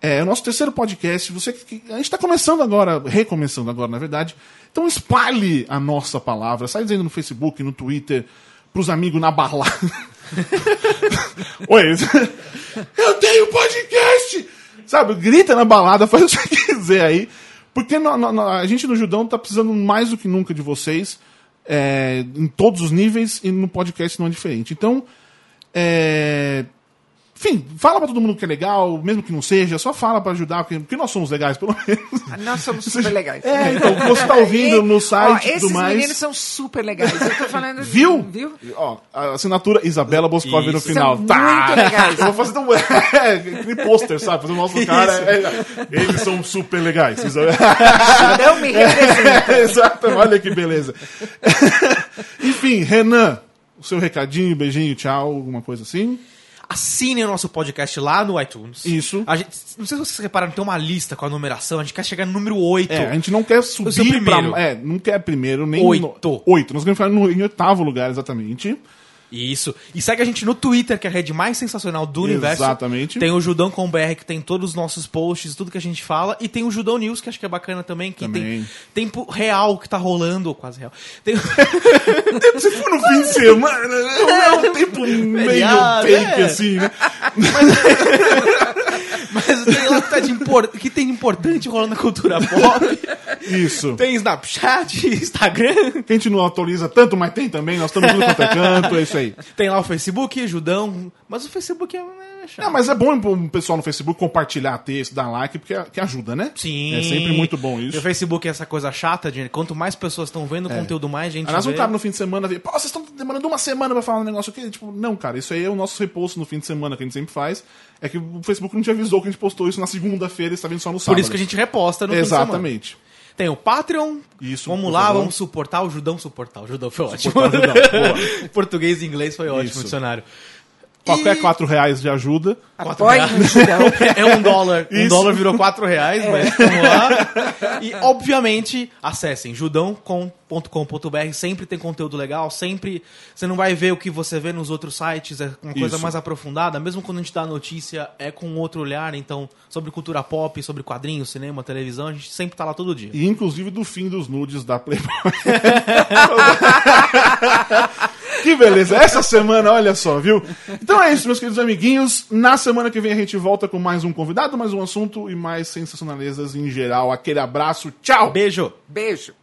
É, é o nosso terceiro podcast. Você que- que- A gente está começando agora, recomeçando agora, na verdade. Então espalhe a nossa palavra. Sai dizendo no Facebook, no Twitter, pros amigos na balada. Oi, eu tenho podcast! Sabe, grita na balada, faz o que você quiser aí. Porque no- no- a gente no Judão tá precisando mais do que nunca de vocês. é, em todos os níveis e no podcast não é diferente. Então, é, enfim, fala pra todo mundo que é legal, mesmo que não seja, só fala pra ajudar, porque, nós somos legais, pelo menos. Nós somos super legais. É, então, você tá ouvindo no site Ó, e tudo esses mais. meninos são super legais. Eu tô falando assim, Viu? Viu? Ó, a assinatura Isabela Boscov no final. São tá. muito legais. Eu vou fazer um. É, aquele pôster, sabe? Fazer o nosso cara. é, eles são super legais. Isabela. Não me representa. Exato, olha que beleza. Enfim, Renan, o seu recadinho, beijinho, tchau, alguma coisa assim. Assinem o nosso podcast lá no iTunes. Isso. A gente, não sei se vocês repararam, tem uma lista com a numeração. A gente quer chegar no número 8. É, a gente não quer subir pra. primeiro. É, não quer primeiro, nem. Oito. No, oito. Nós queremos ficar no, em oitavo lugar, exatamente. Isso. E segue a gente no Twitter, que é a rede mais sensacional do universo. Exatamente. Tem o Judão com BR, que tem todos os nossos posts, tudo que a gente fala. E tem o Judão News, que acho que é bacana também, que Também. tem tempo real que tá rolando, ou quase real. Tem... Se for no fim de semana, é um tempo meio fake, é. assim, né? Mas tem lá que, tá de impor... que tem de importante rolando na cultura pop. Isso. tem Snapchat, Instagram. Que a gente não atualiza tanto, mas tem também. Nós estamos tudo quanto é canto, é isso aí. Tem lá o Facebook, Judão. Mas o Facebook é, é chato. Ah, mas é bom o pessoal no Facebook compartilhar texto, dar like, porque que ajuda, né? Sim. É sempre muito bom E isso. o Facebook é essa coisa chata, de quanto mais pessoas estão vendo o conteúdo, mais gente Aliás, um vê. cara no fim de semana vê, pô, vocês estão demorando uma semana pra falar um negócio aqui. Tipo, não, cara, isso aí é o nosso reposto no fim de semana que a gente sempre faz. É que o Facebook não te avisou que a gente postou isso na segunda-feira e está vindo só no sábado. Por isso que a gente reposta no fim de semana. Exatamente. Tem o Patreon. Isso, Vamos lá, favor. vamos suportar o Judão suportar. O Judão foi ótimo. Judão. Português e inglês foi ótimo, Isso. dicionário. Qualquer E- 4 reais de ajuda. Apoie. É um dólar. Um Isso. dólar virou quatro reais, mas vamos lá. E, obviamente, acessem judão.com.br. Sempre tem conteúdo legal, sempre. Você não vai ver o que você vê nos outros sites, é uma coisa Isso. mais aprofundada. Mesmo quando a gente dá a notícia, é com outro olhar. Então, sobre cultura pop, sobre quadrinhos, cinema, televisão, a gente sempre tá lá todo dia. E inclusive do fim dos nudes da Playboy. que beleza. Essa semana, olha só, viu? Então é isso, meus queridos amiguinhos. Na semana que vem a gente volta com mais um convidado, mais um assunto e mais sensacionalezas em geral. Aquele abraço. Tchau! Beijo! Beijo.